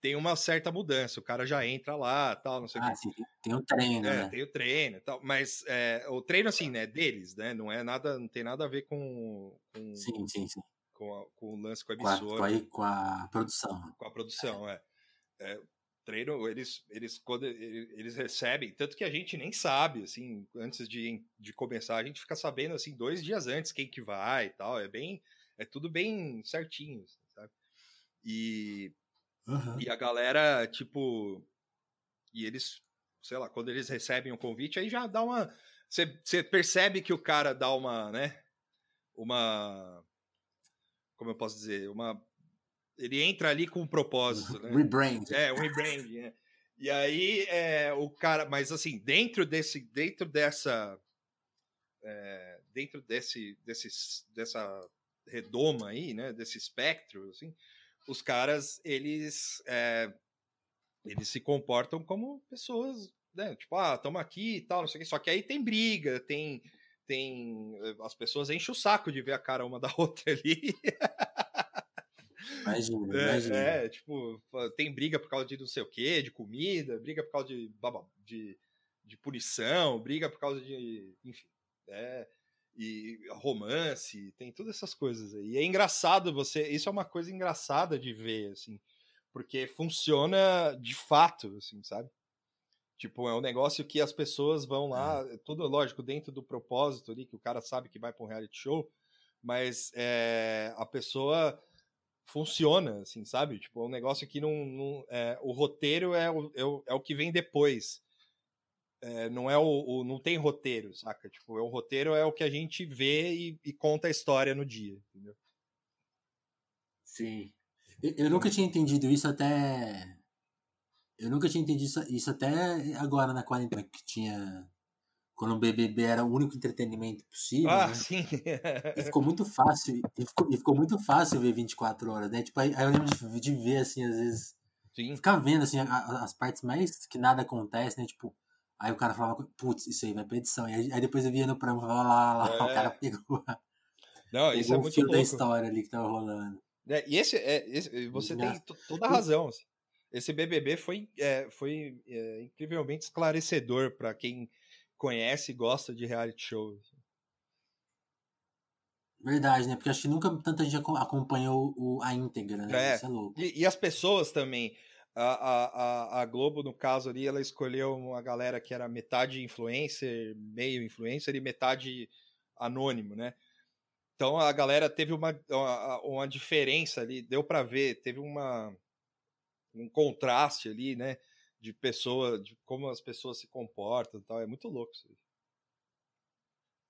S2: tem uma certa mudança. O cara já entra lá, tal, não sei
S1: ah,
S2: o que.
S1: Sim, tem o treino,
S2: é,
S1: né?
S2: Tem o treino, tal. Mas é, o treino assim, né, deles, né? Não é nada, não tem nada a ver com. com
S1: sim, sim, sim
S2: com, a, com o lance com a emissora.
S1: Com a, com a produção.
S2: Com a produção, é. é. treino, eles, eles, quando eles recebem, tanto que a gente nem sabe, assim, antes de, de começar, a gente fica sabendo, assim, dois dias antes quem que vai e tal, é bem, é tudo bem certinho, assim, sabe? E, uhum. e a galera, tipo, e eles, sei lá, quando eles recebem o um convite, aí já dá uma, você percebe que o cara dá uma, né, uma como eu posso dizer, uma ele entra ali com um propósito, né?
S1: Rebrand.
S2: É, um rebrand, né? E aí é, o cara, mas assim, dentro desse, dentro dessa, é, dentro desse, desse, dessa redoma aí, né? Desse espectro, assim, os caras eles, é, eles se comportam como pessoas, né? Tipo, ah, estamos aqui e tal, não sei o que. Só que aí tem briga, tem tem. Eh, as pessoas enchem o saco de ver a cara uma da outra ali.
S1: Imagina,
S2: é,
S1: imagina.
S2: É, tipo, tem briga por causa de não sei o quê, de comida, briga por causa de, de, de punição, briga por causa de. Enfim. É, e romance, tem todas essas coisas aí. E é engraçado você. Isso é uma coisa engraçada de ver, assim. Porque funciona de fato, assim, sabe? Tipo, é um negócio que as pessoas vão lá, é. tudo lógico, dentro do propósito ali, que o cara sabe que vai para um reality show, mas é, a pessoa funciona, assim, sabe? Tipo, é um negócio que não. não é, o roteiro é o, é, o, é o que vem depois. É, não é o, o, não tem roteiro, saca? Tipo, é o roteiro é o que a gente vê e, e conta a história no dia, entendeu?
S1: Sim. Eu, eu nunca tinha entendido isso até eu nunca tinha entendido isso, isso até agora na quarentena, que tinha. Quando o BBB era o único entretenimento possível.
S2: Ah,
S1: né?
S2: sim.
S1: e ficou muito fácil. E ficou, e ficou muito fácil ver 24 horas, né? Tipo, aí, aí eu lembro de, de, ver, assim, às vezes. Sim. Ficar vendo, assim, a, as partes mais que nada acontece, né? Tipo, aí o cara falava, putz, isso aí vai pra edição. E aí, aí depois eu via no programa, falava lá, lá, é. o cara pegou.
S2: Não,
S1: pegou
S2: isso é
S1: o
S2: muito
S1: fio
S2: louco.
S1: da história ali que tava rolando.
S2: É, e esse, é, esse você tem toda a razão. Assim esse BBB foi, é, foi é, incrivelmente esclarecedor para quem conhece e gosta de reality shows. Assim.
S1: Verdade, né? Porque acho que nunca tanta gente acompanhou o, a íntegra, né?
S2: É. Isso é louco. E, e, as pessoas também. A, a, a Globo, no caso ali, ela escolheu uma galera que era metade influencer, meio influencer e metade anônimo, né? Então a galera teve uma, uma, uma diferença ali, deu para ver, teve uma um contraste ali, né? De pessoa, de como as pessoas se comportam e tal. É muito louco isso aí.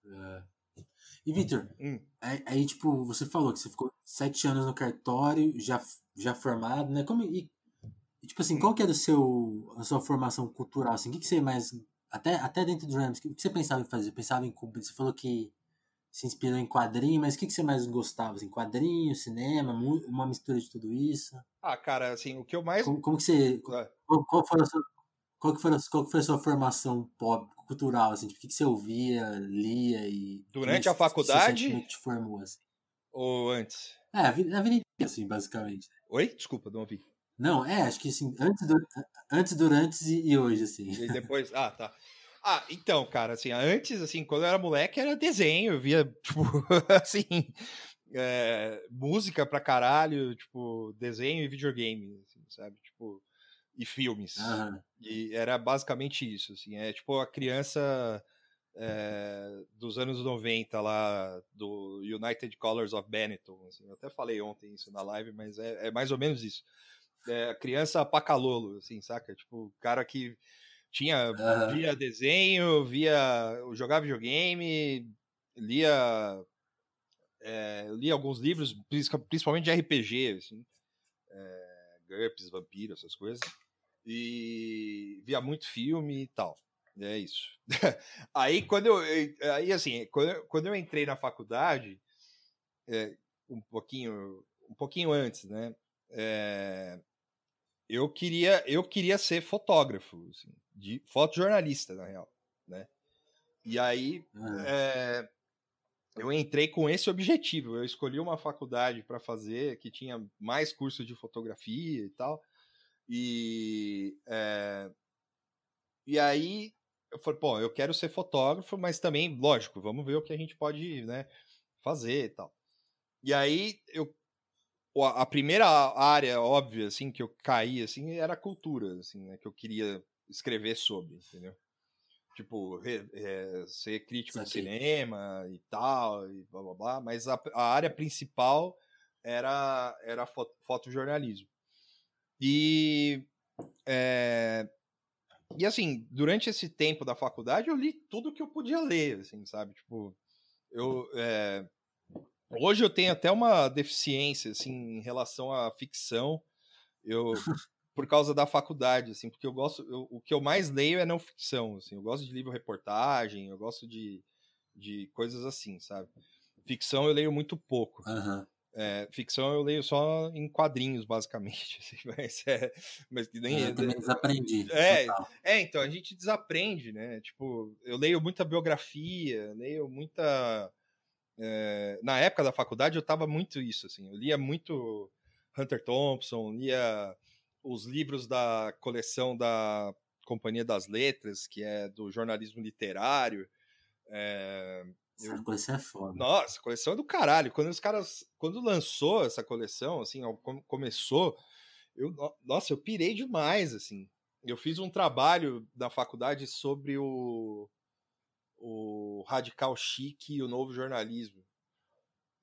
S1: É. E, Victor,
S2: Hum.
S1: aí, aí, tipo, você falou que você ficou sete anos no cartório, já, já formado, né? Como, e, tipo assim, qual que era o seu, a sua formação cultural, assim? O que, que você mais... Até, até dentro do Rams, o que, você pensava em fazer? Pensava em... Você falou que se inspirou em quadrinho, mas o que, que você mais gostava? Assim, quadrinho, cinema, uma mistura de tudo isso?
S2: Ah, cara, assim, o que eu mais.
S1: Como, como que você...
S2: Ah,
S1: Qual, qual foi a sua, qual que foi a, qual que foi a sua formação pop, cultural, assim? Tipo, o que, que você ouvia, lia e...
S2: Durante
S1: como é
S2: a faculdade?
S1: Você sentimento te formou, assim?
S2: Ou antes?
S1: É, a vida, a vida inteira, assim, basicamente.
S2: Oi? Desculpa, não ouvi.
S1: Não, é, acho que assim, antes, du- antes durante e, e hoje, assim.
S2: E depois. ah, tá. Ah, então, cara, assim, antes, assim, quando eu era moleque, era desenho, eu via, tipo, assim, é, música pra caralho, tipo, desenho e videogame, assim, sabe? Tipo, e filmes.
S1: Aham.
S2: E era basicamente isso, assim, é tipo a criança é, dos anos 90 lá, do United Colors of Benetton, assim, eu até falei ontem isso na live, mas é, é mais ou menos isso. É, a criança pacalolo, assim, saca? Tipo, cara que tinha,
S1: Aham.
S2: via desenho, via, jogava videogame, lia, é, lia alguns livros, princi- principalmente de RPG, assim, é, GURPS, Vampiro, essas coisas, e via muito filme e tal. É isso. aí quando eu, aí assim, quando eu, quando eu entrei na faculdade, é, um pouquinho, um pouquinho antes, né? é, eu queria, eu queria ser fotógrafo, assim, de fotojornalista na real, né? E aí é, eu entrei com esse objetivo. Eu escolhi uma faculdade para fazer que tinha mais curso de fotografia e tal. E, é, e aí eu falei, pô, eu quero ser fotógrafo, mas também, lógico, vamos ver o que a gente pode né, fazer e tal. E aí eu a primeira área óbvia assim que eu caí assim era a cultura, assim, né, que eu queria escrever sobre, entendeu? Tipo, re- é, ser crítico de
S1: Saquei.
S2: cinema e tal, e blá blá blá, mas a, a área principal era, era fo- fotojornalismo. E, é, e assim, durante esse tempo da faculdade, eu li tudo que eu podia ler, assim, sabe? Tipo, eu, é, hoje eu tenho até uma deficiência, assim, em relação à ficção, eu, por causa da faculdade, assim, porque eu gosto, eu- o que eu mais leio é não ficção, assim, eu gosto de livro-reportagem, eu gosto de, de coisas assim, sabe? Ficção eu leio muito pouco.
S1: Aham.
S2: É, ficção eu leio só em quadrinhos, basicamente. assim, mas, é, mas que nem.
S1: Eu também desaprendi.
S2: É,
S1: total.
S2: é, então, a gente desaprende, né? Tipo, eu leio muita biografia, leio muita. é, na época da faculdade eu tava muito isso, assim. Eu lia muito Hunter Thompson, lia os livros da coleção da Companhia das Letras, que é do jornalismo literário. É,
S1: Essa coleção é foda.
S2: nossa, coleção é do caralho. Quando os caras. Quando lançou essa coleção, assim, começou, eu, no- nossa, eu pirei demais, assim. Eu fiz um trabalho na faculdade sobre o, o radical chique e o novo jornalismo.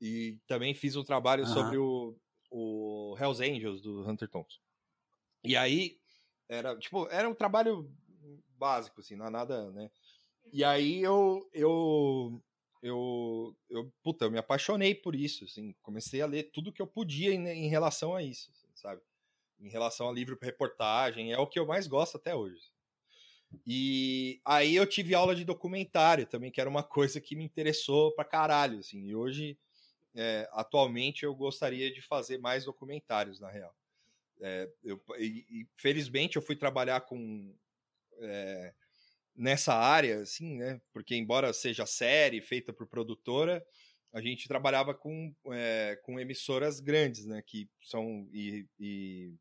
S2: E também fiz um trabalho
S1: Aham.
S2: sobre o, o Hells Angels do Hunter Thompson. E aí, era, tipo, era um trabalho básico, assim, não é nada, né? E aí eu, eu, eu, eu, puta, eu me apaixonei por isso, assim, comecei a ler tudo que eu podia em, em relação a isso, assim, sabe? Em relação a livro reportagem, é o que eu mais gosto até hoje. E aí eu tive aula de documentário também, que era uma coisa que me interessou pra caralho, assim, e hoje, é, atualmente, eu gostaria de fazer mais documentários, na real. É, eu, e, e, felizmente eu fui trabalhar com é, nessa área, assim, né? Porque embora seja série feita por produtora, a gente trabalhava com, é, com emissoras grandes, né? Que são e, e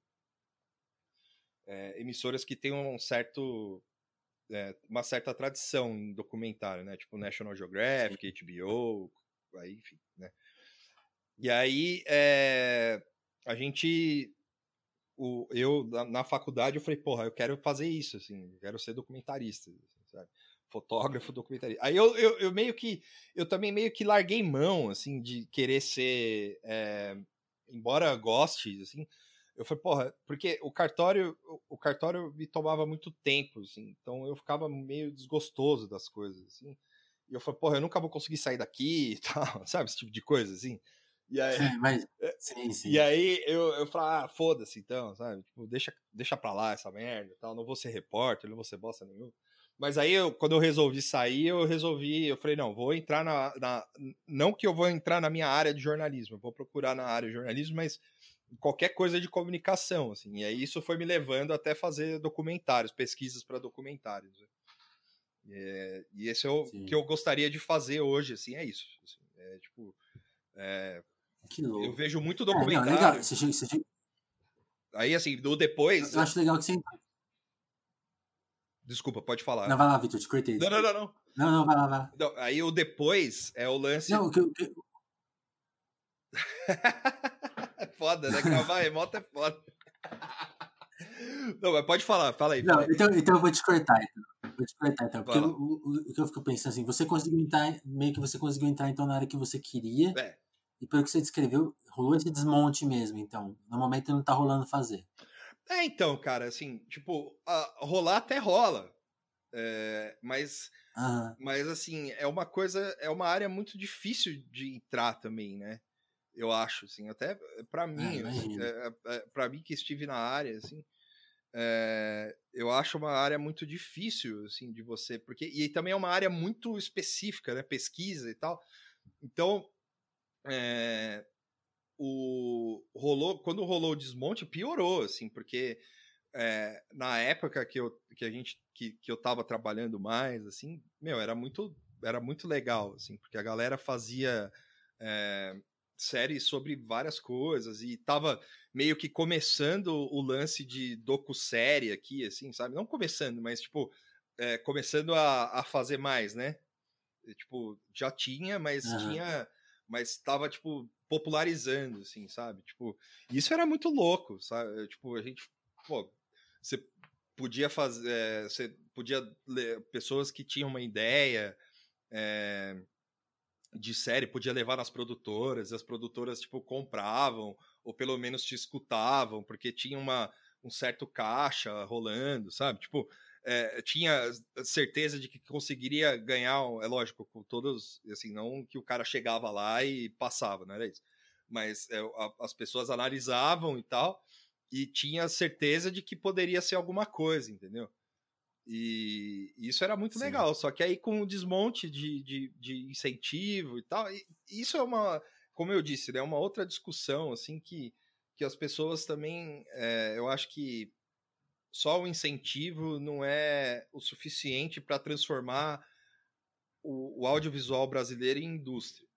S2: é, emissoras que têm um certo é, uma certa tradição em documentário, né? Tipo National Geographic, HBO, aí, enfim, né? E aí é, a gente o, eu, na, na, faculdade, eu falei, porra, eu quero fazer isso, assim, quero ser documentarista, assim? Fotógrafo, documentarista. Aí eu, eu, eu, meio que, eu também meio que larguei mão, assim, de querer ser, é, embora goste, assim, Eu falei, porra, porque o cartório, o cartório me tomava muito tempo, assim, então eu ficava meio desgostoso das coisas, assim. E eu falei, porra, eu nunca vou conseguir sair daqui e tal, sabe? Esse tipo de coisa, assim. E aí,
S1: sim, mas, sim, sim.
S2: E aí eu, eu falei, ah, foda-se então, sabe? Tipo, deixa, deixa pra lá essa merda tal. Não vou ser repórter, não vou ser bosta nenhuma. Mas aí, eu, quando eu resolvi sair, eu resolvi, eu falei, não, vou entrar na, na, Não que eu vou entrar na minha área de jornalismo, eu vou procurar na área de jornalismo, mas qualquer coisa de comunicação, assim. E aí isso foi me levando até fazer documentários, pesquisas para documentários. Né? E, é, e esse é o Sim. que eu gostaria de fazer hoje, assim, é isso. Assim, é tipo. É,
S1: que louco.
S2: Eu vejo muito documentário. É, não, legal. Você, você... Aí, assim, do depois.
S1: Eu acho legal que você
S2: Desculpa, pode falar.
S1: Não, vai lá, Vitor, te cortei.
S2: Não, não, não, não.
S1: Não, não, vai lá, vai lá.
S2: Não, aí o depois é o lance.
S1: Não, que. que...
S2: é foda, né? Gravar remoto é foda. Não, mas pode falar, fala aí.
S1: Fala
S2: não,
S1: aí. Então, então eu vou te cortar, então. Vou te cortar, então. Porque o, o, o, que eu fico pensando assim, você conseguiu entrar, meio que você conseguiu entrar então na área que você queria. É. E pelo que você descreveu, rolou esse desmonte mesmo, então. No momento não tá rolando fazer.
S2: É, então, cara, assim, tipo, a, rolar até rola. É, mas,
S1: uhum.
S2: mas, assim, é uma coisa, é uma área muito difícil de entrar também, né? Eu acho, assim, até para mim, assim, é, é, para mim que estive na área, assim, é, eu acho uma área muito difícil, assim, de você, porque e também é uma área muito específica, né? Pesquisa e tal. Então, é, o rolou quando rolou o desmonte piorou assim porque é, na época que eu que a gente que, que eu tava trabalhando mais assim meu era muito era muito legal assim porque a galera fazia é, séries sobre várias coisas e tava meio que começando o lance de docu-série aqui assim sabe não começando mas tipo é, começando a, a fazer mais né tipo já tinha mas uhum. tinha mas tava tipo popularizando, assim, sabe? Tipo, isso era muito louco, sabe? Tipo, a gente, pô, você podia fazer, é, você podia ler pessoas que tinham uma ideia é, de série, podia levar nas produtoras, e as produtoras, tipo, compravam, ou pelo menos te escutavam, porque tinha uma, um certo caixa rolando, sabe? Tipo, é, tinha certeza de que conseguiria ganhar, é lógico, com todos, assim, não que o cara chegava lá e passava, não era isso. Mas é, a, as pessoas analisavam e tal, e tinha certeza de que poderia ser alguma coisa, entendeu? E isso era muito Sim. legal, só que aí com o desmonte de, de, de incentivo e tal, e isso é uma, como eu disse, é né, uma outra discussão, assim, que, que as pessoas também, é, eu acho que só o incentivo não é o suficiente para transformar o, o, audiovisual brasileiro em indústria.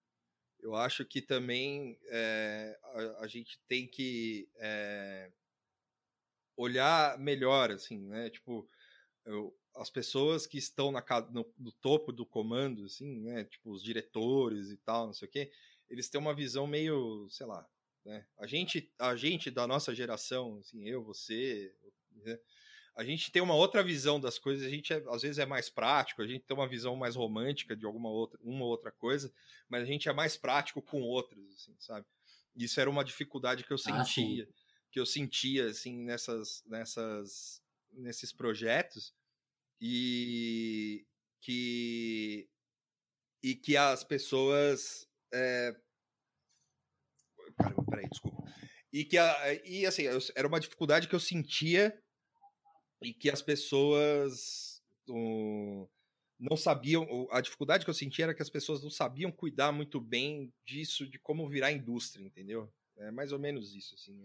S2: Eu acho que também é, a, a, gente tem que é, olhar melhor, assim, né? Tipo, eu, as pessoas que estão na, no, no, topo do comando, assim, né? Tipo, os diretores e tal, não sei o quê, eles têm uma visão meio, sei lá, né? A gente, a gente da nossa geração, assim, eu, você? A gente tem uma outra visão das coisas, a gente é, às vezes é mais prático, a gente tem uma visão mais romântica de alguma outra, uma outra coisa, mas a gente é mais prático com outras, assim, sabe? Isso era uma dificuldade que eu ah, sentia, ah, que eu sentia assim nessas, nessas, nesses projetos e que e que as pessoas é... Caramba, peraí, desculpa. E que a, e assim era uma dificuldade que eu sentia e que as pessoas um, não sabiam a dificuldade que eu sentia era que as pessoas não sabiam cuidar muito bem disso de como virar indústria entendeu é mais ou menos isso assim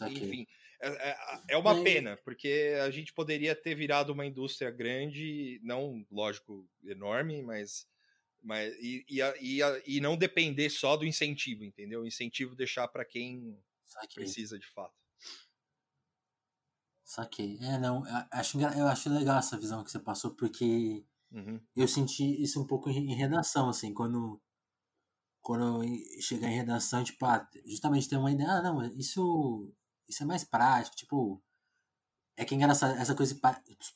S2: é, enfim é, é, é, uma pena porque a gente poderia ter virado uma indústria grande não lógico enorme mas mas e, e, e, e não depender só do incentivo entendeu o incentivo deixar para quem Saquei. precisa de fato.
S1: Saquei. É, não, eu acho, eu acho legal essa visão que você passou, porque
S2: uhum.
S1: eu senti isso um pouco em redação, assim, quando, quando chegar em redação, tipo, ah, justamente ter uma ideia, ah, não, isso, isso é mais prático, tipo, é que é engraçado, essa coisa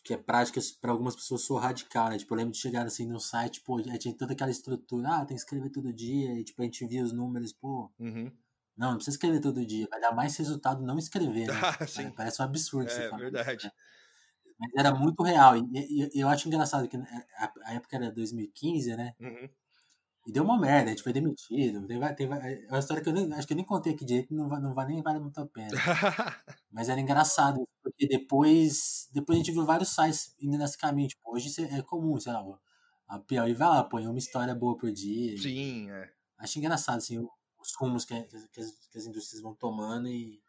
S1: que é prática para algumas pessoas sou radical, né? Tipo, eu lembro de chegar assim no site, pô, tinha toda aquela estrutura, ah, tem que escrever todo dia, e tipo, a gente via os números, pô,
S2: uhum
S1: Não, não precisa escrever todo dia. Vai dar mais resultado não escrever. Né?
S2: Ah.
S1: Parece um absurdo.
S2: É verdade.
S1: Né? Mas era muito real. E, e, eu acho engraçado que a, a, época era 2015, né?
S2: Uhum.
S1: E deu uma merda, a gente foi demitido. Teve, teve, é uma história que eu nem, acho que eu nem contei aqui direito, não não vai nem vale muito a pena. Mas era engraçado, porque depois, depois a gente viu vários sites indo nesse caminho. Tipo, hoje é comum, sei lá, a Piauí vai lá, põe uma história boa por dia.
S2: Sim, é.
S1: Acho engraçado, assim, os rumos que, que, as, que as indústrias vão tomando e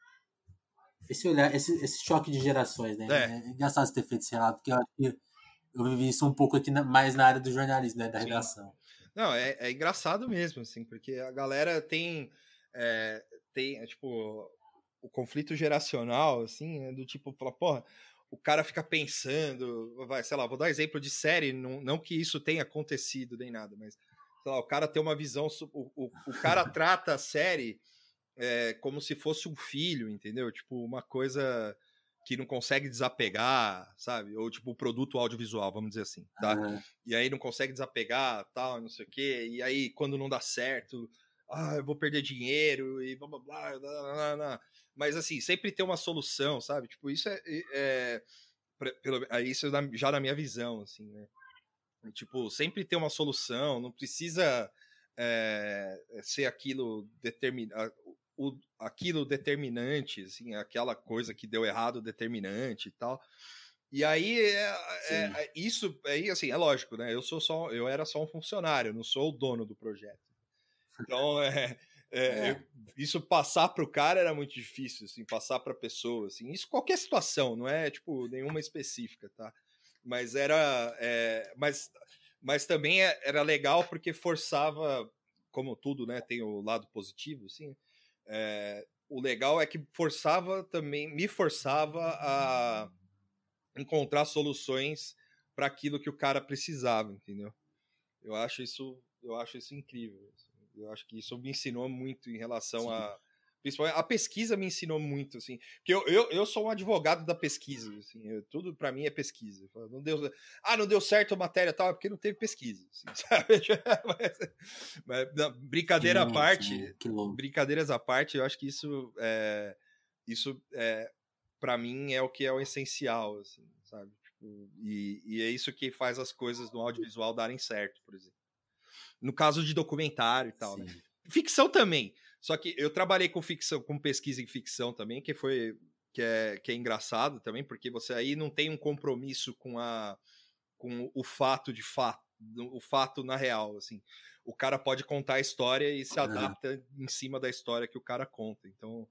S1: esse olhar, esse, esse choque de gerações, né? É. é engraçado você ter feito esse relato, porque eu acho que eu vivi isso um pouco aqui na, mais na área do jornalismo, né? Da Sim. redação.
S2: Não, é, é engraçado mesmo, assim, porque a galera tem, é, tem é, tipo, o conflito geracional, assim, é do tipo, fala, porra, o cara fica pensando, vai, sei lá, vou dar exemplo de série, não, não que isso tenha acontecido nem nada, mas, sei lá, o cara tem uma visão, o, o, o cara trata a série é, como se fosse um filho, entendeu? Tipo, uma coisa que não consegue desapegar, sabe? Ou tipo o produto audiovisual, vamos dizer assim, tá? Uhum. E aí não consegue desapegar, tal, não sei o quê. E aí quando não dá certo, ah, eu vou perder dinheiro e blá blá blá, blá, blá, blá. mas assim, sempre tem uma solução, sabe? Tipo, isso é, é pelo, isso é já na minha visão, assim, né? Tipo, sempre tem uma solução, não precisa é, ser aquilo determinado o, aquilo determinante, assim, aquela coisa que deu errado determinante e tal. E aí é, é, é, isso aí assim é lógico, né? Eu sou só eu era só um funcionário, não sou o dono do projeto. Então é, é, é. Eu, isso passar para o cara era muito difícil, assim, passar para a pessoa, assim. Isso qualquer situação, não é tipo nenhuma específica, tá? Mas era, é, mas, mas também era legal porque forçava, como tudo, né? Tem o lado positivo, assim é, o legal é que forçava também, me forçava a encontrar soluções para aquilo que o cara precisava, entendeu? Eu acho isso, eu acho isso incrível. Assim. Eu acho que isso me ensinou muito em relação Sim. a Principalmente a pesquisa me ensinou muito, assim. Porque eu, eu, eu sou um advogado da pesquisa, assim. Eu, tudo para mim é pesquisa. Não deu, ah, não deu certo a matéria tal, é porque não teve pesquisa, assim, sabe? mas, mas não, brincadeira à parte, brincadeiras à parte, eu acho que isso é, isso é, para mim é o que é o essencial, assim, sabe? Tipo, e, e é isso que faz as coisas no audiovisual darem certo, por exemplo. No caso de documentário e tal, né? Ficção também. Só que eu trabalhei com ficção, com pesquisa em ficção também, que foi que é, que é engraçado também, porque você aí não tem um compromisso com a com o fato de fato, o fato na real, assim. O cara pode contar a história e se adapta em cima da história que o cara conta. Então,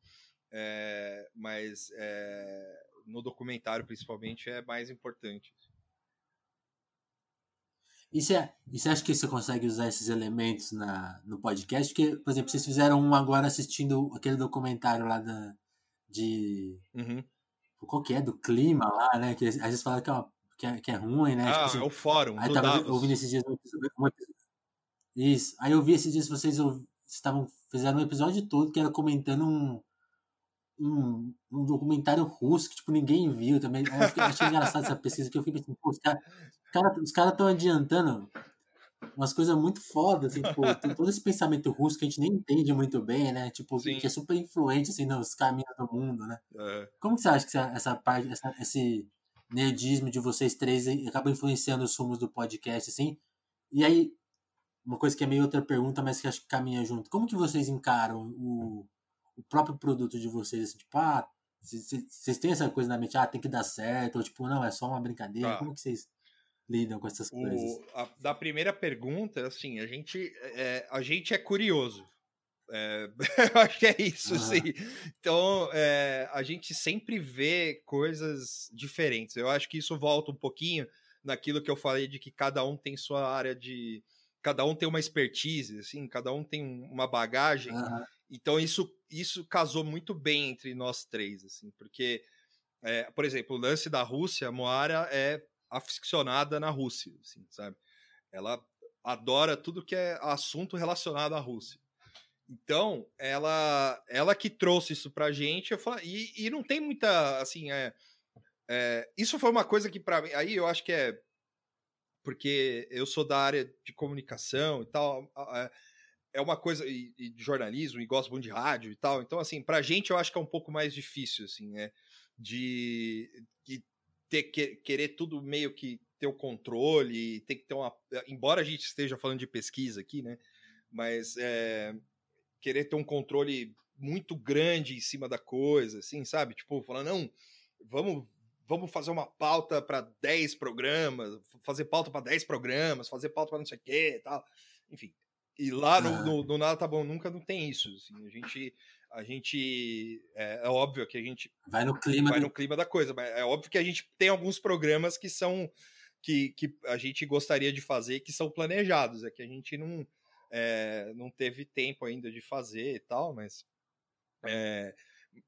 S2: é, mas é, no documentário principalmente é mais importante.
S1: E você, acha que você consegue usar esses elementos na, no podcast? Porque, por exemplo, vocês fizeram um agora assistindo aquele documentário lá da, de.
S2: Uhum.
S1: Qual que é? Do clima lá, né? Que às vezes falam que é, uma, que é, que é ruim, né?
S2: Tipo ah, tipo assim, é o fórum.
S1: Aí tava
S2: Davos.
S1: ouvindo esses dias Isso. Aí eu vi esses dias vocês estavam fizeram um episódio todo que era comentando um, um, um documentário russo que tipo, ninguém viu também. Eu achei engraçado essa pesquisa que eu fiquei pensando, pô, os caras cara, os caras estão adiantando umas coisas muito fodas, assim, tipo, tem todo esse pensamento russo que a gente nem entende muito bem, né? Tipo, Sim. que é super influente, assim, nos caminhos do mundo, né?
S2: É.
S1: Como que você acha que essa, essa parte, essa, esse nerdismo de vocês três acaba influenciando os rumos do podcast, assim? E aí, uma coisa que é meio outra pergunta, mas que acho que caminha junto. Como que vocês encaram o, o próprio produto de vocês, assim, tipo, ah, vocês têm essa coisa na mente, ah, tem que dar certo, ou tipo, não, é só uma brincadeira, ah. como que vocês lidam com essas coisas? O,
S2: a, da primeira pergunta, assim, a gente é, a gente é curioso. É, eu acho que é isso, uhum. sim. Então, é, a gente sempre vê coisas diferentes. Eu acho que isso volta um pouquinho naquilo que eu falei de que cada um tem sua área de. Cada um tem uma expertise, assim, cada um tem uma bagagem. Então, isso, isso casou muito bem entre nós três, assim, porque, é, por exemplo, o lance da Rússia, a Moara é aficionada na Rússia, assim, sabe? Ela adora tudo que é assunto relacionado à Rússia. Então, ela ela que trouxe isso pra gente, e, e não tem muita, assim, é, é isso foi uma coisa que para mim, aí eu acho que é porque eu sou da área de comunicação e tal, é, é uma coisa e, e de jornalismo e gosto muito de rádio e tal. Então, assim, pra gente eu acho que é um pouco mais difícil, assim, né? De, de ter que, querer tudo meio que ter o controle, tem que ter uma. Embora a gente esteja falando de pesquisa aqui, né? Mas é, querer ter um controle muito grande em cima da coisa, assim, sabe? Tipo, falando, não, vamos, vamos fazer uma pauta para 10 programas, fazer pauta para 10 programas, fazer pauta para não sei o quê e tal. Enfim. E lá no, no, no, Nada Tá Bom Nunca não tem isso. Assim, a gente. A gente. É, é, óbvio que a gente.
S1: Vai no clima.
S2: Vai do... no clima da coisa, mas é óbvio que a gente tem alguns programas que são. Que, que a gente gostaria de fazer que são planejados. É que a gente não, é, não teve tempo ainda de fazer e tal, mas. É,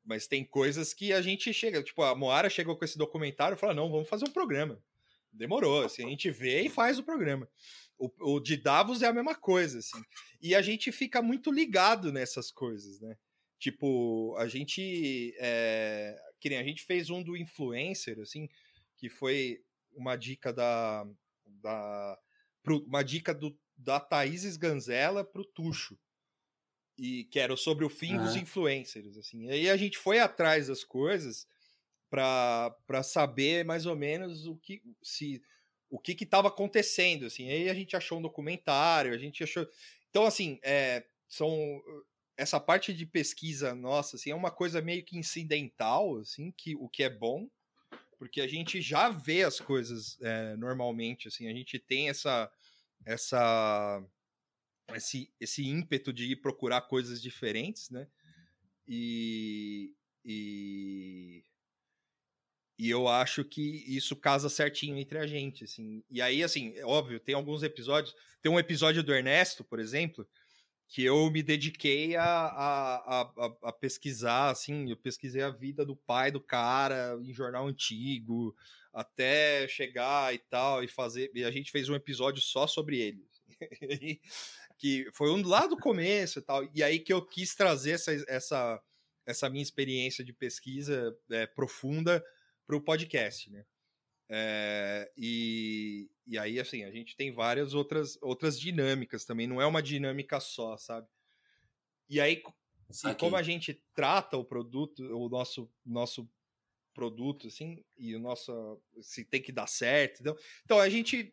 S2: mas tem coisas que a gente chega, tipo, a Moara chegou com esse documentário e falou: não, vamos fazer um programa. Demorou, assim, a gente vê e faz o programa. O, o de Davos é a mesma coisa, assim. E a gente fica muito ligado nessas coisas, né? Tipo, a gente. É, que nem a gente fez um do influencer, assim, que foi uma dica da. da uma dica do, da Thaís Ganzella pro Tuxo e que era sobre o fim dos influencers, assim. E aí a gente foi atrás das coisas para saber mais ou menos o que se o que estava acontecendo, assim. E aí a gente achou um documentário, a gente achou. Então, assim, é, são essa parte de pesquisa nossa, assim, é uma coisa meio que incidental, assim, que o que é bom, porque a gente já vê as coisas é, normalmente, assim, a gente tem essa essa esse, esse ímpeto de ir procurar coisas diferentes, né? E, e, e eu acho que isso casa certinho entre a gente, assim. E aí, assim, é óbvio, tem alguns episódios. Tem um episódio do Ernesto, por exemplo, que eu me dediquei a, a, a, a, pesquisar, assim, eu pesquisei a vida do pai do cara em jornal antigo, até chegar e tal, e fazer. E a gente fez um episódio só sobre ele. que foi um lá do começo e tal. E aí que eu quis trazer essa, essa, essa minha experiência de pesquisa é, profunda para o podcast, né? É, e, e aí, assim, a gente tem várias outras, outras dinâmicas também, não é uma dinâmica só, sabe? E aí, e como a gente trata o produto, o nosso, nosso produto, assim, e o nosso. se tem que dar certo. Então, então a gente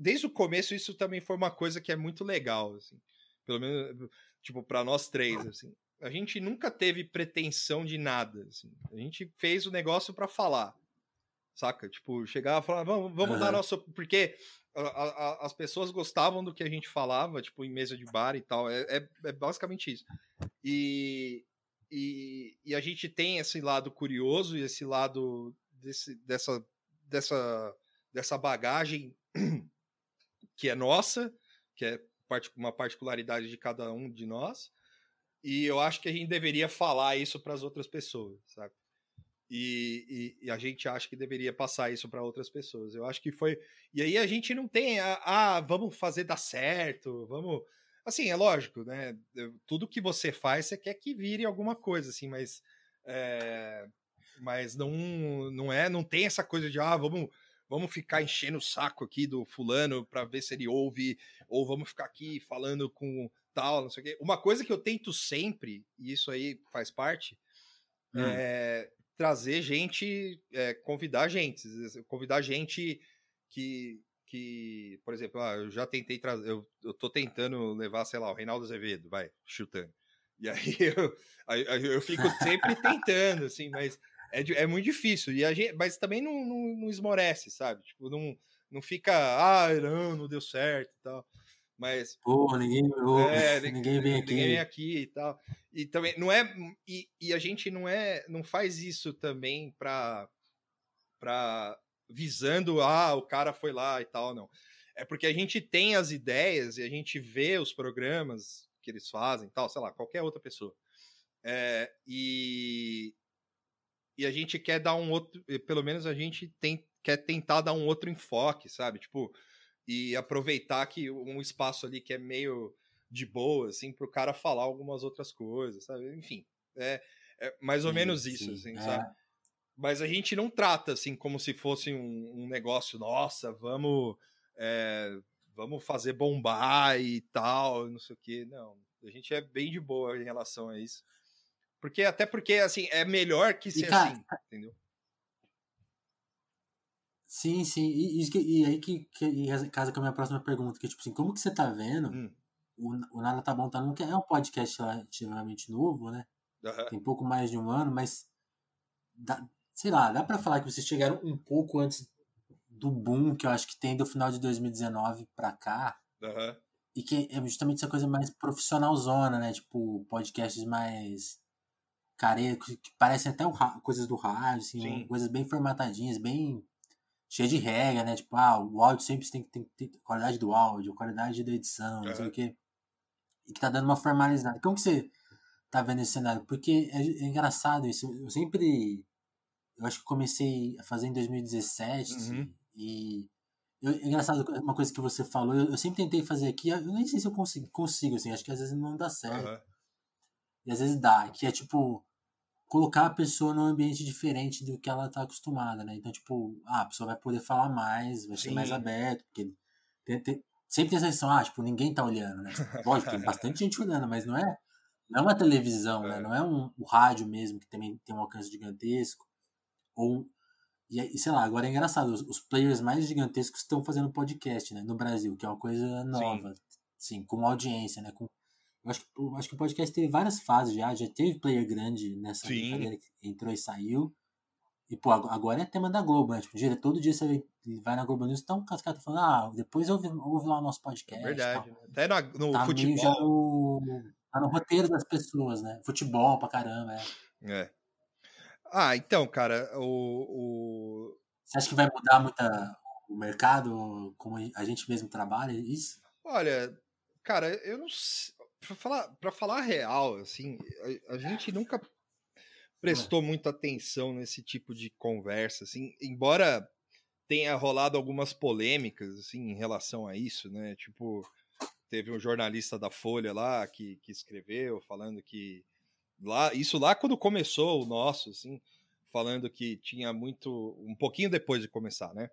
S2: desde o começo isso também foi uma coisa que é muito legal, assim. Pelo menos, tipo, para nós três, assim. A gente nunca teve pretensão de nada, assim. A gente fez o negócio para falar. Saca? Tipo, chegar e falar, vamos, vamos uhum. dar nosso. Porque a, a, as pessoas gostavam do que a gente falava, tipo, em mesa de bar e tal. É, é, é basicamente isso. E, e, e, a gente tem esse lado curioso e esse lado desse, dessa, dessa, dessa bagagem que é nossa, que é uma particularidade de cada um de nós. E eu acho que a gente deveria falar isso para as outras pessoas, sabe? E, e, e, a gente acha que deveria passar isso para outras pessoas. Eu acho que foi. E aí a gente não tem, ah, vamos fazer dar certo, vamos. Assim, é lógico, né? Tudo que você faz, você quer que vire alguma coisa, assim, mas. É... Mas não, não é, não tem essa coisa de, ah, vamos vamos ficar enchendo o saco aqui do fulano para ver se ele ouve, ou vamos ficar aqui falando com tal, não sei o quê. Uma coisa que eu tento sempre, e isso aí faz parte, hum. é trazer gente, é, convidar gente, convidar gente que, que por exemplo, ah, eu já tentei trazer, eu, eu tô tentando levar, sei lá, o Reinaldo Azevedo, vai, chutando. E aí eu, aí eu fico sempre tentando, assim, mas é, é muito difícil. E a gente, mas também não, não, não esmorece, sabe? Tipo, não, não fica, ah, não, não deu certo e tal. Mas.
S1: Pô, ninguém, é, ninguém vem aqui.
S2: Ninguém vem aqui e tal. E também não é. E, e a gente não é. Não faz isso também pra. pra visando, ah, o cara foi lá e tal, não. É porque a gente tem as ideias e a gente vê os programas que eles fazem, tal, sei lá, qualquer outra pessoa. É, e, e a gente quer dar um outro, pelo menos a gente tem, quer tentar dar um outro enfoque, sabe? Tipo, e aproveitar que um espaço ali que é meio de boa, assim, para o cara falar algumas outras coisas, sabe? Enfim, é, é mais ou sim, menos isso, sim. assim, é. sabe? Mas a gente não trata assim como se fosse um, um negócio, nossa, vamos. É, vamos fazer bombar e tal, não sei o quê. Não, a gente é bem de boa em relação a isso. Porque, até porque, assim, é melhor que ser cara, assim, entendeu?
S1: Sim, sim. E, e, e aí que, que casa com a minha próxima pergunta, que é tipo assim, como que você tá vendo? Hum. O, o Nada Tá Bom Tá Nunca é um podcast relativamente novo, né? Uhum. Tem pouco mais de um ano, mas dá, sei lá, dá para falar que vocês chegaram um pouco antes do boom que eu acho que tem do final de 2019 para cá. Uhum. E que é justamente essa coisa mais profissionalzona, né? Tipo, podcasts mais caretos, que parecem até o, coisas do rádio, assim, Sim. coisas bem formatadinhas, bem cheia de regra, né? Tipo, ah, o áudio sempre tem que ter, ter qualidade do áudio, qualidade da edição, não sei o quê. E que tá dando uma formalizada. Como que você tá vendo esse cenário? Porque é, é engraçado isso. Eu sempre. Eu acho que comecei a fazer em 2017 uhum. e. Eu, é engraçado, uma coisa que você falou, eu, eu, sempre tentei fazer aqui, eu nem sei se eu consigo, consigo assim, acho que às vezes não dá certo. Uhum. E às vezes dá, que é tipo, colocar a pessoa num ambiente diferente do que ela tá acostumada, né? Então, tipo, ah, a pessoa vai poder falar mais, vai ser mais aberto, porque tem, tem, sempre tem essa questão, ah, tipo, ninguém tá olhando, né? Lógico, tem bastante gente olhando, mas não é não é uma televisão, né? é. né? Não é um, rádio mesmo, que também tem um alcance gigantesco. Ou, e, sei lá, agora é engraçado, os, os players mais gigantescos estão fazendo podcast, né? No Brasil, que é uma coisa nova. Sim, Sim com audiência, né? Com, acho, que, acho que o podcast teve várias fases já, já teve player grande nessa brincadeira que entrou e saiu. E, pô, agora é tema da Globo, né? Tipo, todo dia você vai na Globo News, então os caras falando, ah, depois ouve, ouve lá o nosso podcast. É
S2: verdade. Né? Até no, no tá futebol. Já
S1: no, tá no roteiro das pessoas, né? Futebol pra caramba,
S2: é. é. Ah, então, cara, o, o.
S1: Você acha que vai mudar muito o mercado, como a gente mesmo trabalha, isso?
S2: Olha, cara, eu não sei. Pra falar, pra falar real, assim, a, a gente nunca prestou muita atenção nesse tipo de conversa, assim, embora tenha rolado algumas polêmicas, assim, em relação a isso, né? Tipo, teve um jornalista da Folha lá que, que escreveu falando que lá, isso lá quando começou o nosso, assim, falando que tinha muito, um pouquinho depois de começar, né?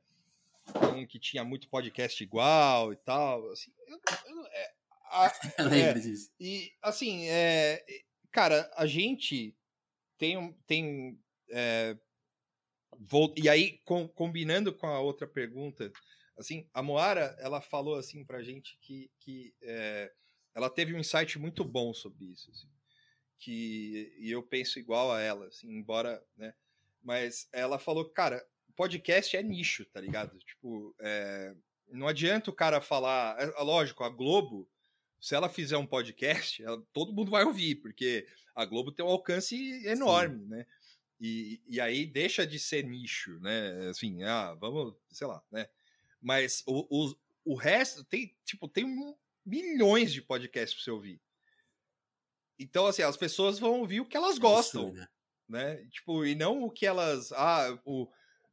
S2: Falando que tinha muito podcast igual e tal, assim, eu, eu, é, a,
S1: é, disso.
S2: E, assim, é, cara, a gente tem, tem é, vou, e aí com, combinando com a outra pergunta, assim, a Moara ela falou assim para gente que, que é, ela teve um insight muito bom sobre isso, assim, que e eu penso igual a ela, assim, embora, né? Mas ela falou, cara, podcast é nicho, tá ligado? Tipo, é, não adianta o cara falar, é, lógico, a Globo se ela fizer um podcast, ela, todo mundo vai ouvir, porque a Globo tem um alcance enorme, Sim. né? E, e aí deixa de ser nicho, né? Assim, ah, vamos, sei lá, né? Mas o, o, o resto tem, tipo, tem milhões de podcasts para você ouvir. Então, assim, as pessoas vão ouvir o que elas gostam, Sim, né? né? Tipo, e não o que elas, ah, o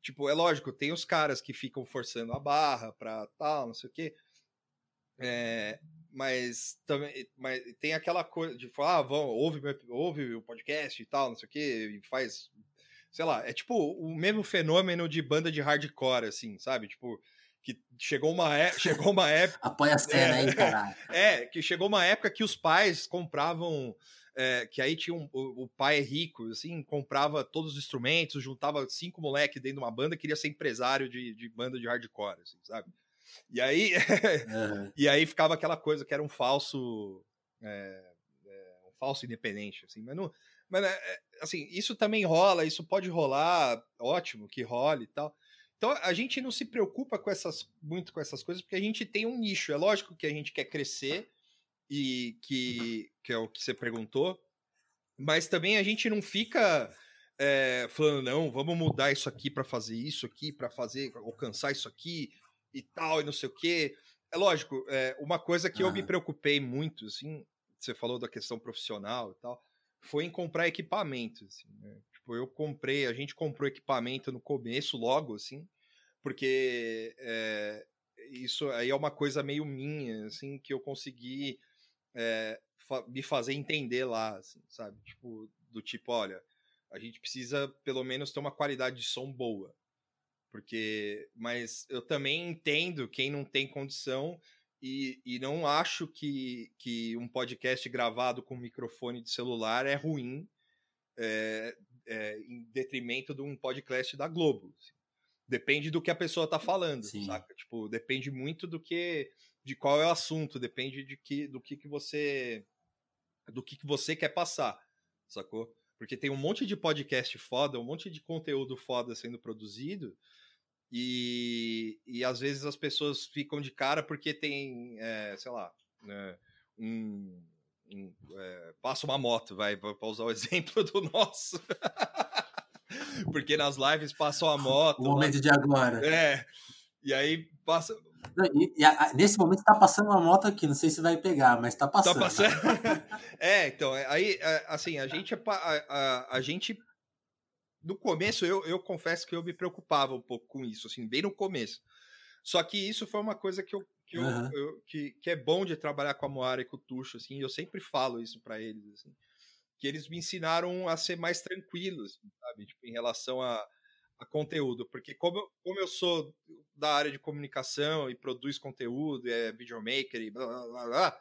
S2: tipo, é lógico, tem os caras que ficam forçando a barra para tal, não sei o quê. É, mas também mas tem aquela coisa de falar, ah, vão, ouve, ouve o podcast e tal, não sei o que, e faz. Sei lá, é tipo o mesmo fenômeno de banda de hardcore, assim, sabe? Tipo, que chegou uma, é, chegou uma época.
S1: Apoia a cena é, aí, caralho.
S2: É, que chegou uma época que os pais compravam. É, que aí tinha um, o, o, pai é rico, assim, comprava todos os instrumentos, juntava cinco moleques dentro de uma banda, queria ser empresário de, de banda de hardcore, assim, sabe? E aí, uhum. e aí ficava aquela coisa que era um falso, é, é, um falso independente, assim, mas não, mas é, é, assim, isso também rola, isso pode rolar, ótimo que role e tal. Então a gente não se preocupa com essas muito com essas coisas porque a gente tem um nicho. É lógico que a gente quer crescer e que que é o que você perguntou, mas também a gente não fica é, falando não, vamos mudar isso aqui para fazer isso aqui, para fazer alcançar isso aqui, e tal, e não sei o quê. É lógico, é, uma coisa que uhum. eu me preocupei muito, assim, você falou da questão profissional e tal, foi em comprar equipamento, assim, né? Tipo, eu comprei, a gente comprou equipamento no começo, logo, assim, porque é, isso aí é uma coisa meio minha, assim, que eu consegui é, fa me fazer entender lá, assim, sabe? Tipo, do tipo, olha, a gente precisa pelo menos ter uma qualidade de som boa. Porque, mas eu também entendo quem não tem condição e, e não acho que, que um podcast gravado com microfone de celular é ruim é, é, em detrimento de um podcast da Globo. Assim. Depende do que a pessoa tá falando, Sim. saca? Tipo, depende muito do que. de qual é o assunto, depende de que, do que, que você. do que, que você quer passar, sacou? Porque tem um monte de podcast foda, um monte de conteúdo foda sendo produzido. E, e às vezes as pessoas ficam de cara porque tem, é, sei lá, né, um, um é, passa uma moto, vai, para usar o exemplo do nosso. porque nas lives passam a moto. O
S1: momento de agora.
S2: É. E aí passa.
S1: E, e a, nesse momento está passando uma moto aqui, não sei se vai pegar, mas está passando. Tá passando.
S2: é, então, é, aí, é, assim, a gente, a, a, a gente no começo, eu, eu confesso que eu me preocupava um pouco com isso, assim, bem no começo. Só que isso foi uma coisa que eu, que, uhum. eu, eu, que, que é bom de trabalhar com a Moara e com o Tuxo, assim, eu sempre falo isso para eles, assim, que eles me ensinaram a ser mais tranquilos, sabe, tipo, em relação a, a conteúdo, porque como eu, como eu sou da área de comunicação e produz conteúdo, é videomaker e blá blá blá, blá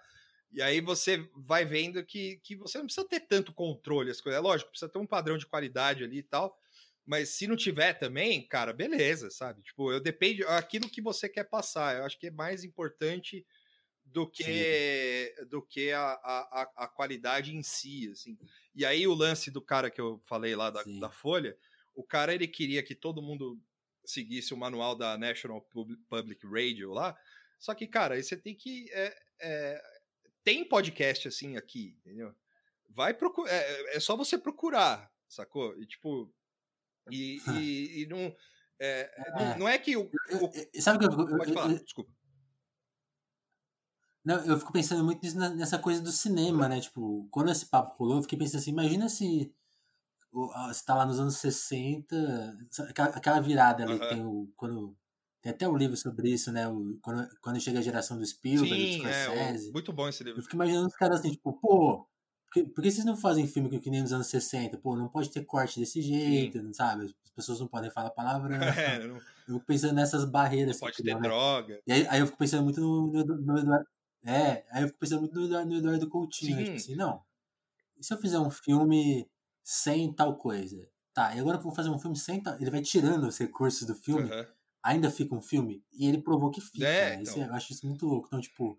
S2: e aí você vai vendo que, que você não precisa ter tanto controle as coisas. É lógico, precisa ter um padrão de qualidade ali e tal. Mas se não tiver também, cara, beleza, sabe? Tipo, eu depende aquilo que você quer passar. Eu acho que é mais importante do que do que a, a, a qualidade em si, assim. E aí o lance do cara que eu falei lá da, da Folha, o cara ele queria que todo mundo seguisse o manual da National Public Radio lá. Só que, cara, aí você tem que é, é, tem podcast assim aqui, entendeu? Vai procurar. É, é, só você procurar, sacou? E tipo. E, e, e não, é, não. É. Não é que o. o
S1: Sabe que eu, eu, Pode falar, eu, desculpa. Não, eu fico pensando muito nessa coisa do cinema, né? Tipo, quando esse papo rolou, eu fiquei pensando assim, imagina se você tá lá nos anos 60, aquela virada ali uhum. que tem o. Quando tem até um livro sobre isso, né? O, quando, quando chega a geração do Spielberg, Sim, do Scorsese.
S2: É, muito bom esse livro.
S1: Eu fico imaginando os caras assim, tipo, pô, por que, por que vocês não fazem filme que, que nem nos anos 60? Pô, não pode ter corte desse jeito, Sim. sabe? As pessoas não podem falar palavrão. É, não... Eu fico pensando nessas barreiras.
S2: Não pode ter droga.
S1: E aí, aí, eu fico pensando muito no, no, no, Eduardo. É, aí eu fico pensando muito no Eduardo, no Eduardo Coutinho. Né? Tipo assim, não. E se eu fizer um filme sem tal coisa? Tá, e agora eu vou fazer um filme sem tal. Ele vai tirando os recursos do filme. Uhum ainda fica um filme? E ele provou que fica. É, né? então. Eu acho isso muito louco. Então, tipo,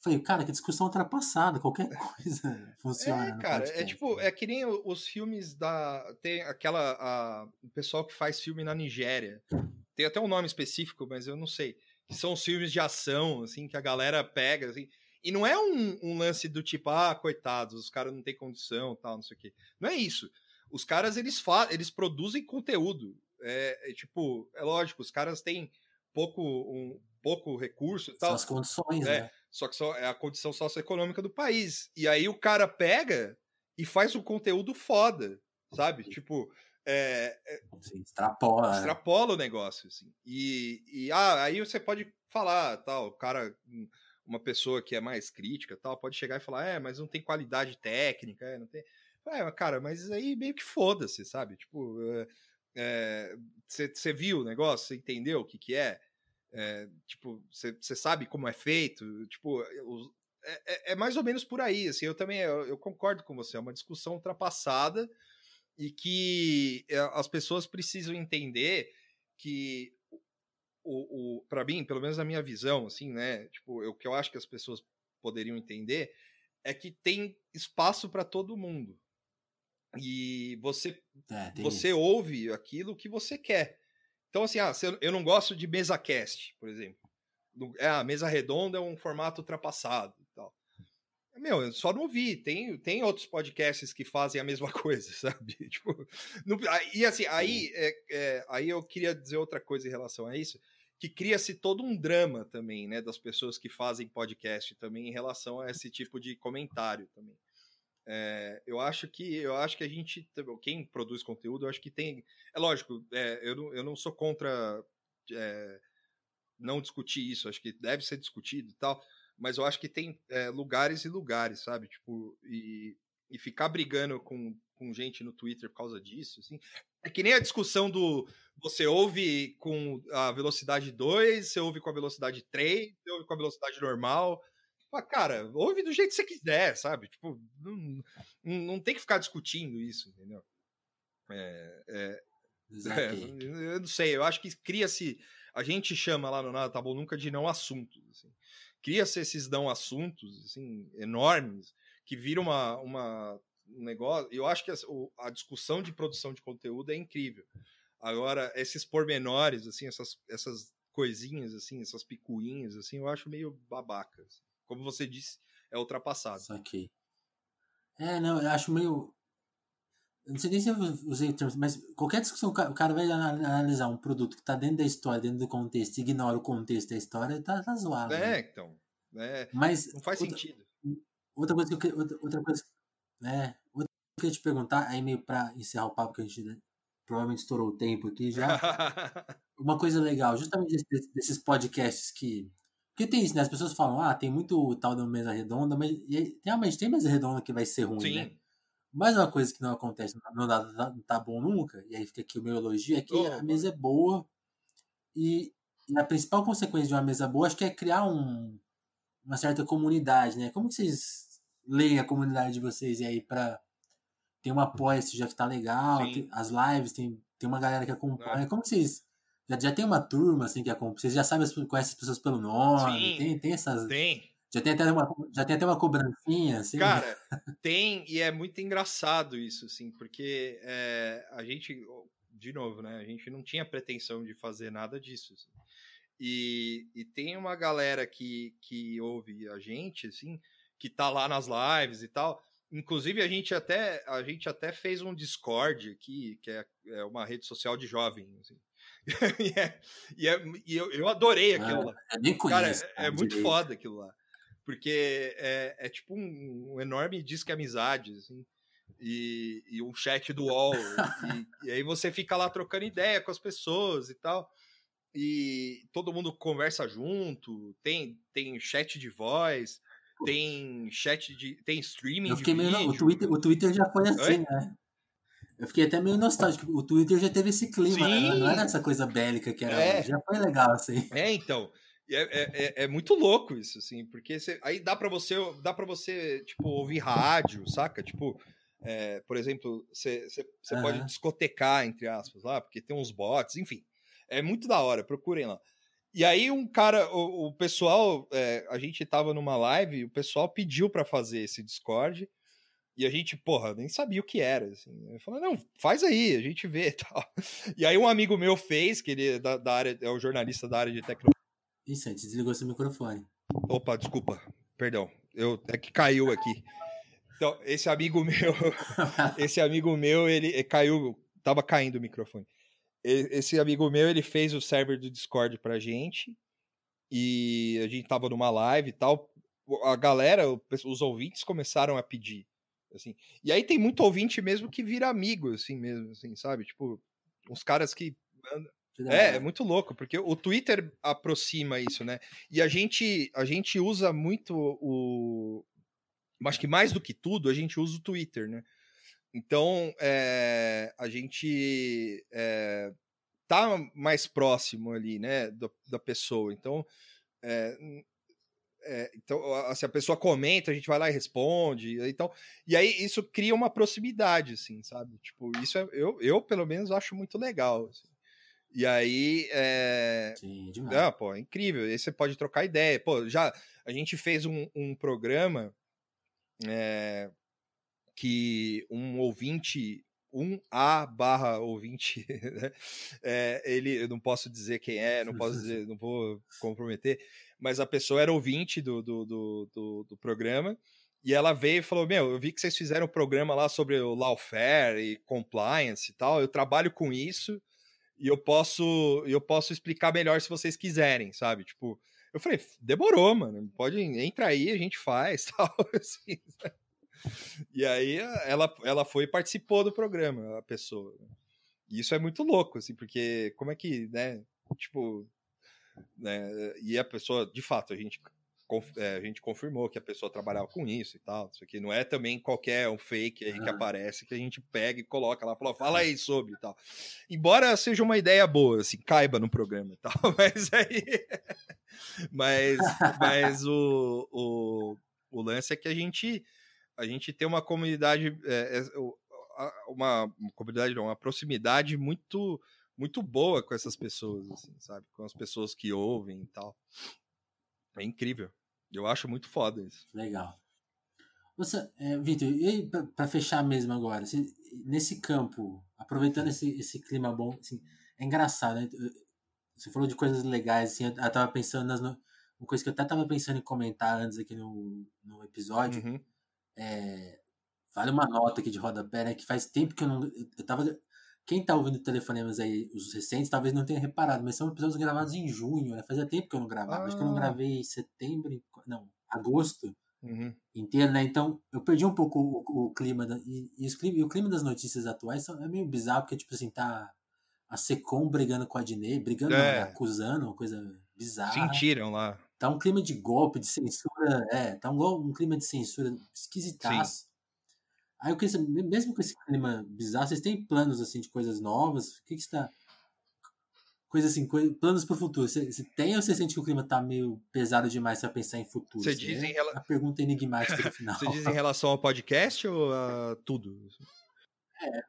S1: falei, cara, que discussão ultrapassada, qualquer coisa funciona.
S2: É, cara, é tipo, né? é que nem os filmes da. Tem aquela. A, o pessoal que faz filme na Nigéria. Tem até um nome específico, mas eu não sei. Que são os filmes de ação, assim, que a galera pega, assim. E não é um, um lance do tipo, ah, coitados, os caras não têm condição, tal, não sei o quê. Não é isso. Os caras, eles, fa eles produzem conteúdo é, é, tipo, é lógico, os caras têm pouco, um, pouco recurso e tal.
S1: São as condições,
S2: é,
S1: né?
S2: Só que só é a condição socioeconômica do país. E aí o cara pega e faz um conteúdo foda, sabe? Tipo, é, é,
S1: Sim, extrapola.
S2: Né? Extrapola o negócio, assim. E, e ah, aí você pode falar, tal, o cara, uma pessoa que é mais crítica, tal, pode chegar e falar, é, mas não tem qualidade técnica, é, não tem. É, cara, mas aí meio que foda-se, sabe? Tipo, é, você é, viu o negócio? Você entendeu o que, que é? é tipo, você sabe como é feito? Tipo, é, é, é, mais ou menos por aí. Assim, eu também eu, eu, concordo com você. É uma discussão ultrapassada e que é, as pessoas precisam entender que o, o para mim, pelo menos na minha visão, assim, né? Tipo, o que eu acho que as pessoas poderiam entender é que tem espaço para todo mundo. E você, é, você ouve aquilo que você quer. Então, assim, ah, eu não gosto de mesa cast, por exemplo. É, a mesa redonda é um formato ultrapassado e tal. Meu, eu só não vi. Tem, tem outros podcasts que fazem a mesma coisa, sabe? Tipo, não, e assim, aí, é, é, aí eu queria dizer outra coisa em relação a isso, que cria-se todo um drama também, né, das pessoas que fazem podcast também em relação a esse tipo de comentário também. É, eu acho que eu acho que a gente quem produz conteúdo eu acho que tem é lógico é, eu, não, eu não sou contra é, não discutir isso acho que deve ser discutido e tal mas eu acho que tem é, lugares e lugares sabe tipo e, e ficar brigando com, com gente no Twitter por causa disso assim É que nem a discussão do você ouve com a velocidade 2, você ouve com a velocidade 3, você ouve com a velocidade normal. Cara, ouve do jeito que você quiser, sabe? Tipo, não, não tem que ficar discutindo isso, entendeu? É, é, é, eu não sei, eu acho que cria-se. A gente chama lá no Nada Tá Bom Nunca de não assuntos. Assim. Cria-se esses não assuntos assim, enormes que viram uma, uma, um negócio. Eu acho que a, a discussão de produção de conteúdo é incrível. Agora, esses pormenores, assim, essas, essas coisinhas, assim, essas picuinhas, assim, eu acho meio babacas. Como você disse, é ultrapassado.
S1: Saquei. É, não, eu acho meio. Eu não sei nem se eu usei o termo, mas qualquer discussão, o cara vai analisar um produto que está dentro da história, dentro do contexto, ignora o contexto da história, tá, tá zoado.
S2: É, né? então. É,
S1: mas
S2: não faz
S1: outra,
S2: sentido.
S1: Outra coisa que eu, outra, outra coisa, é, outra que eu ia te perguntar, aí meio para encerrar o papo que a gente né, provavelmente estourou o tempo aqui já. Uma coisa legal, justamente desses podcasts que. Porque tem isso, né? As pessoas falam, ah, tem muito tal da mesa redonda, mas realmente tem mesa redonda que vai ser ruim, Sim. né? Mas uma coisa que não acontece, não, dá, não tá bom nunca, e aí fica aqui o meu elogio, é que oh, a mesa é boa e, e, a principal consequência de uma mesa boa acho que é criar um, uma certa comunidade, né? Como que vocês leem a comunidade de vocês aí para tem um apoio já que tá legal, tem, as lives, tem, tem uma galera que acompanha. É. Como que vocês. Já, já tem uma turma assim que acompanha? Vocês já sabem, conhecem as pessoas pelo nome? Sim, tem, tem essas.
S2: Tem.
S1: Já tem até uma, já tem até uma cobrancinha, assim?
S2: Cara, tem, e é muito engraçado isso, assim, porque é, a gente, de novo, né, a gente não tinha pretensão de fazer nada disso. Assim. E, e tem uma galera que, que ouve a gente, assim, que tá lá nas lives e tal, Inclusive, a gente até, a gente até fez um Discord aqui, que é, é uma rede social de jovens. Assim. e, é, e, é, e eu, eu, adorei aquilo ah, lá.
S1: nem conheço,
S2: cara, é, é muito foda aquilo lá. Porque é, é tipo um, um enorme disque amizade, assim. E, e, um chat do UOL. e, aí você fica lá trocando ideia com as pessoas e tal. E todo mundo conversa junto, tem, tem chat de voz tem chat de. tem streaming.
S1: Eu fiquei meio. Vídeo. O, Twitter, o Twitter já foi assim, Oi? né? Eu fiquei até meio nostálgico. O Twitter já teve esse clima, né? Não era essa coisa bélica que era. É. Já foi legal, assim.
S2: É, então. É, é, é, é muito louco isso, assim, porque aí dá para você, dá para você, tipo, ouvir rádio, saca? Tipo, é, por exemplo, você uhum. pode discotecar, entre aspas, lá, porque tem uns bots, enfim. É muito da hora, procurem lá. E aí um cara, o, o pessoal, é, a gente tava numa live, o pessoal pediu para fazer esse Discord. E a gente, porra, nem sabia o que era. Assim. Eu falei, não, faz aí, a gente vê e tal. E aí um amigo meu fez, que ele é da, da área, é o jornalista da área de tecnologia.
S1: Isso, desligou seu microfone.
S2: Opa, desculpa, perdão. Eu, é que caiu aqui. Então, esse amigo meu, esse amigo meu, ele caiu, tava caindo o microfone esse amigo meu, ele fez o server do Discord pra gente. E a gente tava numa live e tal. A galera, os ouvintes começaram a pedir. Assim. E aí tem muito ouvinte mesmo que vira amigo, assim mesmo, assim, sabe? Tipo, uns caras que. É, é muito louco, porque o Twitter aproxima isso, né? E a gente, a gente usa muito o. Acho que mais do que tudo, a gente usa o Twitter, né? Então, é, a gente é, tá mais próximo ali, né, do, da pessoa. Então, é, é, então, assim, a pessoa comenta, a gente vai lá e responde, então, e aí isso cria uma proximidade, assim, sabe? Tipo, isso é, eu, eu pelo menos acho muito legal. Assim. E aí, é...
S1: Sim, demais. Ah,
S2: pô, é incrível. Aí você pode trocar ideia. Pô, já a gente fez um, um programa é, que um ouvinte, um A barra ouvinte, né? é, ele, eu não posso dizer quem é, não posso dizer, não vou comprometer, mas a pessoa era ouvinte do, do, do, do, do programa, e ela veio e falou: Meu, eu vi que vocês fizeram um programa lá sobre o lawfare e compliance e tal. Eu trabalho com isso e eu posso eu posso explicar melhor se vocês quiserem, sabe? Tipo, eu falei: Demorou, mano. Pode entra aí, a gente faz, tal. Assim, e aí ela, ela foi e participou do programa, a pessoa. E isso é muito louco, assim, porque como é que, né, tipo, né, e a pessoa, de fato, a gente é, a gente confirmou que a pessoa trabalhava com isso e tal. Isso aqui não é também qualquer um fake aí que aparece que a gente pega e coloca lá, fala, fala aí sobre e tal. Embora seja uma ideia boa, assim, caiba no programa e tal, mas aí. mas mas o, o, o lance é que a gente a gente tem uma comunidade é, uma, uma comunidade não, uma proximidade muito muito boa com essas pessoas assim sabe com as pessoas que ouvem e tal é incrível. Eu acho muito foda isso.
S1: Legal. Você, é, Vitor, e para fechar mesmo agora, você, nesse campo, aproveitando esse, esse clima bom, assim, é engraçado, né? Você falou de coisas legais, assim, eu, eu tava pensando nas. Uma coisa que eu até tava pensando em comentar antes aqui no, no episódio. Uhum. É, vale uma nota aqui de rodapé, né? Que faz tempo que eu não. Eu tava quem tá ouvindo telefonemas aí, os recentes, talvez não tenha reparado, mas são episódios gravados em junho, né? Fazia tempo que eu não gravava. Ah. Acho que eu não ah. gravei em setembro, não, agosto uhum. inteiro, né? Então, eu perdi um pouco o, o clima, da, e, e, clima, e, o clima das notícias atuais é meio bizarro, porque, tipo assim, tá a Secom brigando com a Dinei, brigando, é. acusando, uma coisa bizarra.
S2: Sentiram lá.
S1: Tá um clima de golpe, de censura, é, tá um, um clima de censura esquisitaço. Sim. Aí eu queria saber, mesmo com esse clima bizarro, vocês têm planos assim de coisas novas? O que, que está. Coisa assim, coisa, planos para o futuro. Você, você, tem ou você sente que o clima está meio pesado demais para pensar em futuro?
S2: Você diz em rela...
S1: A pergunta enigmática no final.
S2: você diz em relação ao podcast ou a tudo?
S1: É,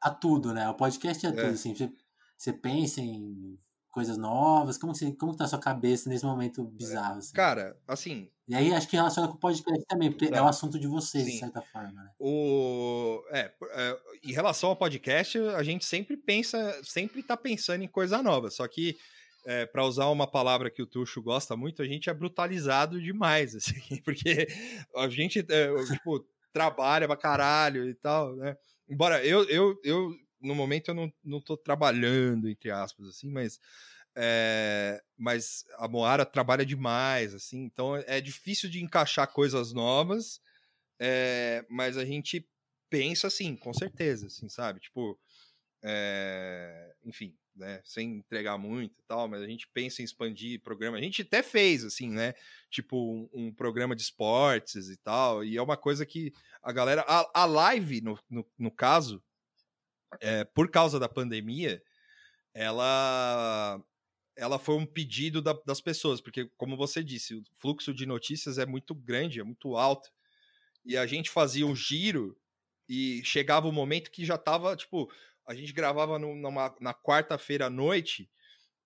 S1: a tudo, né? O podcast é, é. tudo, assim. Você, você pensa em coisas novas? Como, você, como tá a sua cabeça nesse momento bizarro? Assim?
S2: Cara, assim.
S1: E aí acho que relaciona com o podcast também, porque é, é um assunto de vocês, sim. de certa forma. Né?
S2: O, é, é, em relação ao podcast, a gente sempre pensa, sempre tá pensando em coisa nova. Só que, é, para usar uma palavra que o Tuxo gosta muito, a gente é brutalizado demais, assim, porque a gente, é, tipo, trabalha pra caralho e tal, né? Embora eu, eu, eu no momento eu não, não tô trabalhando, entre aspas, assim, mas. É, mas a Moara trabalha demais, assim, então é difícil de encaixar coisas novas, é, mas a gente pensa assim, com certeza, assim, sabe? Tipo, é, enfim, né, sem entregar muito e tal, mas a gente pensa em expandir programa. A gente até fez, assim, né? Tipo, um, um programa de esportes e tal, e é uma coisa que a galera. A, a live, no, no, no caso, por causa da pandemia, ela ela foi um pedido da, das pessoas, porque, como você disse, o fluxo de notícias é muito grande, é muito alto. E a gente fazia um giro e chegava o um momento que já estava, tipo, a gente gravava no, numa, na quarta-feira à noite,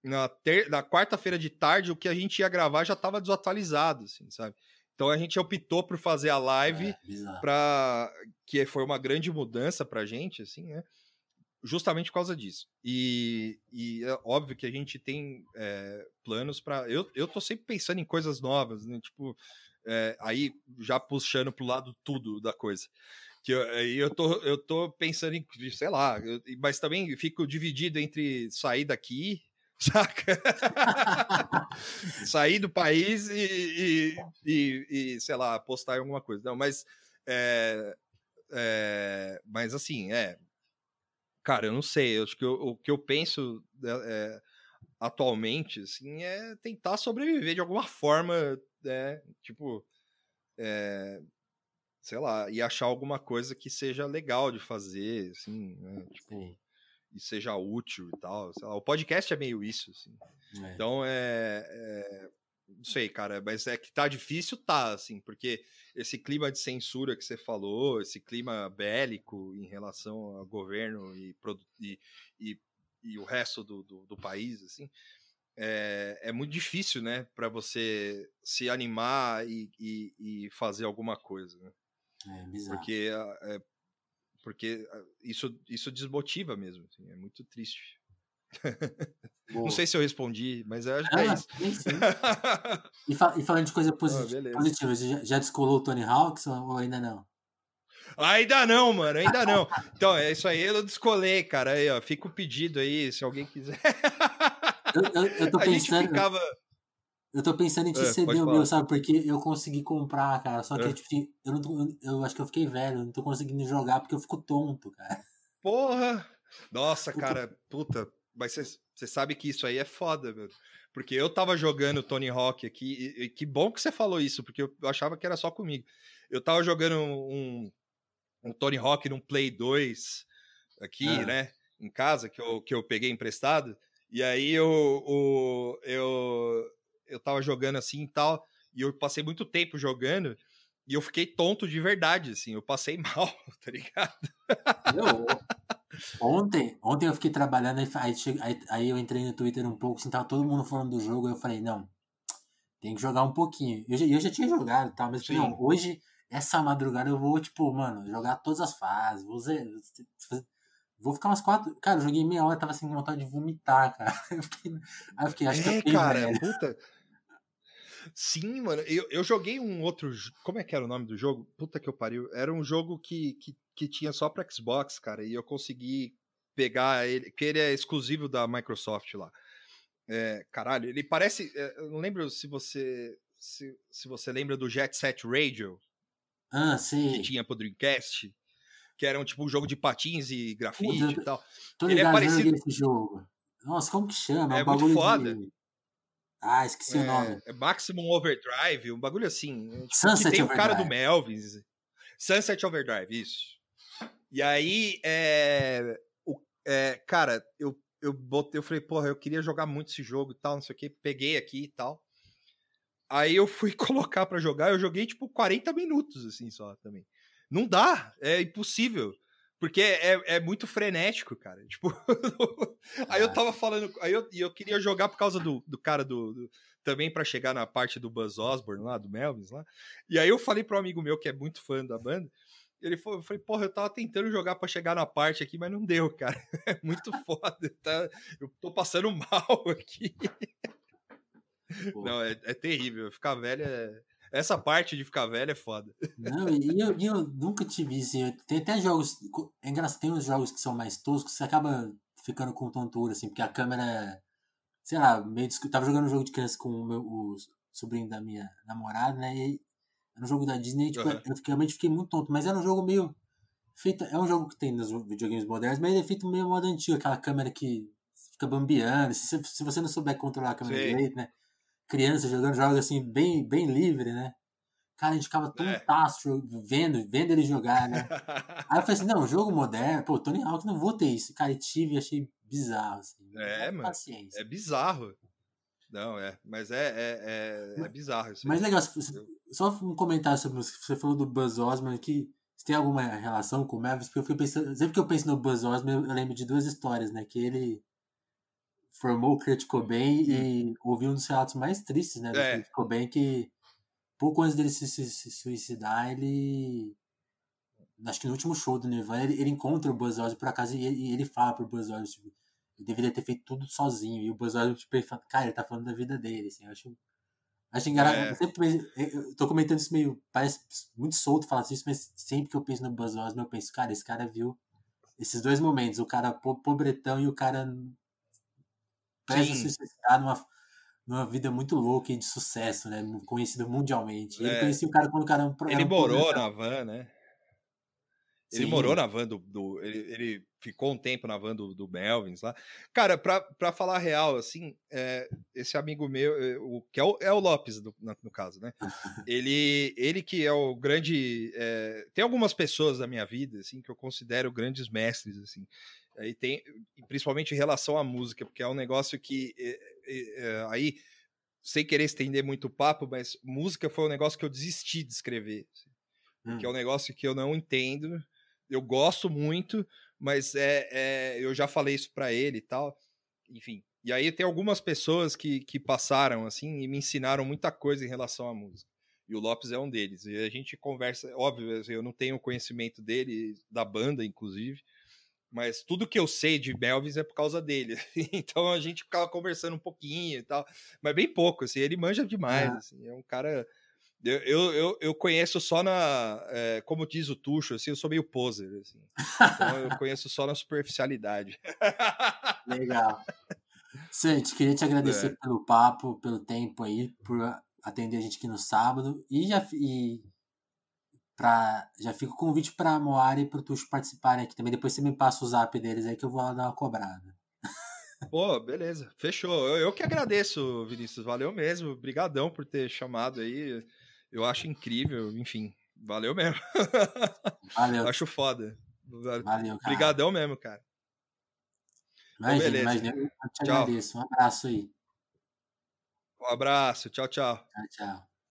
S2: na, ter, na quarta-feira de tarde, o que a gente ia gravar já estava desatualizado, assim, sabe? Então a gente optou por fazer a live, é, para que foi uma grande mudança pra gente, assim, né? Justamente por causa disso. E, e é óbvio que a gente tem é, planos para. Eu, eu tô sempre pensando em coisas novas, né? Tipo, é, aí já puxando pro lado tudo da coisa. Que eu, aí eu tô, eu tô pensando em, sei lá, eu, mas também fico dividido entre sair daqui, saca? sair do país e, e, e, e, sei lá, postar em alguma coisa. Não, mas. É, é, mas assim, é, Cara, eu não sei. Eu acho que eu, o que eu penso é, atualmente, assim, é tentar sobreviver de alguma forma, né? Tipo, é, sei lá, e achar alguma coisa que seja legal de fazer, assim, né? Tipo, e seja útil e tal. Lá, o podcast é meio isso, assim. É. Então, é, é, Não sei, cara, mas é que tá difícil, tá, assim, porque esse clima de censura que você falou, esse clima bélico em relação ao governo e, e, e, e o resto do, do, do, país, assim, é, é muito difícil, né, para você se animar e, e, e, fazer alguma coisa, né?
S1: É bizarro.
S2: Porque, é, porque isso, isso desmotiva mesmo, assim, é muito triste. Boa. Não sei se eu respondi, mas eu acho ah, que é ah, isso.
S1: e, fa e, falando de coisa posit ah, positiva, já, já, descolou o Tony Hawks ou ainda não?
S2: Ainda não, mano, ainda não. Então, é isso aí, eu descolei, cara. Aí, ó, fica o pedido aí, se alguém quiser.
S1: Eu, eu, eu tô pensando. Ficava... Eu tô pensando em te é, ceder o meu, sabe? Porque eu consegui comprar, cara. Só que, é. tipo, assim, eu, não tô, eu acho que eu fiquei velho, não tô conseguindo jogar porque eu fico tonto, cara.
S2: Porra! Nossa, cara, puta, Mas você sabe que isso aí é foda, meu. Porque eu tava jogando Tony Hawk aqui, e, e, que bom que você falou isso, porque eu, eu, achava que era só comigo. Eu tava jogando um, um Tony Hawk num Play 2 aqui, ah. né? Em casa, que eu, que eu peguei emprestado. E aí eu, eu, eu, eu tava jogando assim e tal, e eu passei muito tempo jogando, e eu fiquei tonto de verdade, assim, eu passei mal, tá ligado?
S1: Eu, ontem, ontem eu fiquei trabalhando, aí, aí, aí, eu entrei no Twitter um pouco, assim, tava todo mundo falando do jogo, aí eu falei, não, tem que jogar um pouquinho. Eu já, eu já tinha jogado, tá? Mas não, hoje, essa madrugada eu vou, tipo, mano, jogar todas as fases, vou, vou ficar umas quatro. Cara, eu joguei meia hora, tava sem vontade de vomitar, cara. Eu fiquei, aí eu fiquei, acho é, que eu fiquei
S2: cara, velho. puta. Sim, mano, eu, eu joguei um outro. Como é que era o nome do jogo? Puta que eu pariu. Era um jogo que, que, que tinha só pra Xbox, cara, e eu consegui pegar ele, que ele é exclusivo da Microsoft lá. É, caralho, ele parece. É, eu não lembro se você. Se, se você lembra do Jet Set Radio.
S1: Ah, sim.
S2: Que tinha pro Dreamcast. Que era um tipo um jogo de patins e grafite Puta, e tal.
S1: Tô ligado, ele é parecido. Esse jogo. Nossa, como que chama?
S2: É, é um muito foda.
S1: De... Ah, esqueci
S2: é,
S1: o nome.
S2: É Maximum Overdrive, um bagulho assim. Tipo,
S1: Sunset
S2: tem
S1: Overdrive.
S2: o cara do Melvins. Sunset Overdrive, isso. E aí, é, o, é, cara, eu, eu botei, eu falei, porra, eu queria jogar muito esse jogo e tal, não sei o que, peguei aqui e tal. Aí eu fui colocar para jogar, eu joguei tipo 40 minutos, assim, só também. Não dá, é impossível. Porque é, é muito frenético, cara. Tipo, aí eu ah. tava falando, aí eu, eu queria jogar por causa do, do cara do, do também para chegar na parte do Buzz Osborne lá, do Melvins lá. E aí eu falei pro um amigo meu que é muito fã da banda, ele foi, eu falei, porra, eu tava tentando jogar para chegar na parte aqui, mas não deu, cara. É muito foda, tá? Eu tô passando mal aqui. Pô. Não, é, é terrível. Ficar velho é, essa parte de ficar velho é foda.
S1: Não, e eu, eu nunca tive isso. Assim, tem até jogos. É engraçado, tem uns jogos que são mais toscos, você acaba ficando com tontura, assim, porque a câmera. Sei lá, meio. Tava jogando um jogo de criança com o, meu, o sobrinho da minha namorada, né? E um jogo da Disney, tipo, uhum. eu realmente fiquei muito tonto, mas era um jogo meio. Feito, é um jogo que tem nos videogames modernos, mas ele é feito meio modo antigo, aquela câmera que fica bambeando. Se, se você não souber controlar a câmera Sim. direito, né? Criança jogando jogos assim, bem, bem livre, né? Cara, a gente ficava tão é. vendo, vendo ele jogar, né? Aí eu falei assim, não, jogo moderno, pô, Tony Hawk não vou ter isso. Cara, e tive e achei bizarro, assim.
S2: É, mano. Paciência. É bizarro. Não, é, mas é, é, é, é bizarro isso.
S1: Mas legal, só um comentário sobre isso. Você falou do Buzz Osman que você tem alguma relação com o Mavis? Porque eu fui pensando, sempre que eu penso no Buzz Osman, eu lembro de duas histórias, né? Que ele formou o Kurt Cobain e ouviu um dos relatos mais tristes, né, do é. Kurt Cobain, que pouco antes dele se, suicidar, ele acho que no último show do Nirvana, ele, ele encontra o Buzz Osborne por acaso e, e ele fala pro Buzz Osborne, tipo, ele deveria ter feito tudo sozinho, e o Buzz Osborne, tipo, ele fala, cara, ele tá falando da vida dele, assim, eu acho Acho engraçado. É. Eu, sempre, eu tô comentando isso meio. Parece muito solto falar isso, mas sempre que eu penso no Buzz Osborne, eu penso, cara, esse cara viu esses dois momentos, o cara pobretão e o cara presta se suicidar numa, numa vida muito louca e de sucesso, né? Conhecido mundialmente. Ele é. conhecia o cara quando o cara era
S2: um Ele morou na van, né? Ele Sim. morou na van do. do ele, ele, ficou um tempo na van do, do Melvins lá. Cara, pra, pra falar real, assim, é, esse amigo meu, é, o, que é o, é o Lopes, do, no, caso, né? ele, ele que é o grande. É, tem algumas pessoas da minha vida, assim, que eu considero grandes mestres, assim. Aí tem, principalmente em relação à música, porque é um negócio que é, é, aí, sem querer estender muito o papo, mas música foi um negócio que eu desisti de escrever. Assim, hum. Que é um negócio que eu não entendo. Eu gosto muito, mas é, é eu já falei isso para ele e tal. Enfim. E aí tem algumas pessoas que, que passaram assim e me ensinaram muita coisa em relação à música. E o Lopes é um deles. E a gente conversa, óbvio, eu não tenho conhecimento dele, da banda, inclusive, mas tudo que eu sei de Melvis é por causa dele. então a gente ficava conversando um pouquinho e tal, mas bem pouco, assim, ele manja demais, é. assim, é um cara... Eu, eu, eu, eu conheço só na... É, como diz o Tuxo, assim, eu sou meio poser, assim. Então eu conheço só na superficialidade.
S1: Legal. Sante, queria te agradecer é. pelo papo, pelo tempo aí, por atender a gente aqui no sábado e já... E Pra, já fica o convite para Moara e para o Tuxo participarem aqui também. Depois você me passa o zap deles aí que eu vou lá dar uma cobrada.
S2: Pô, beleza. Fechou. Eu, eu que agradeço, Vinícius. Valeu mesmo. Obrigadão por ter chamado aí. Eu acho incrível. Enfim, valeu mesmo.
S1: Valeu.
S2: acho foda.
S1: Valeu, cara.
S2: Obrigadão mesmo, cara.
S1: Imagina, então, imagina. Eu te
S2: tchau.
S1: agradeço. Um abraço aí.
S2: Um abraço. Tchau, tchau.
S1: Tchau, tchau.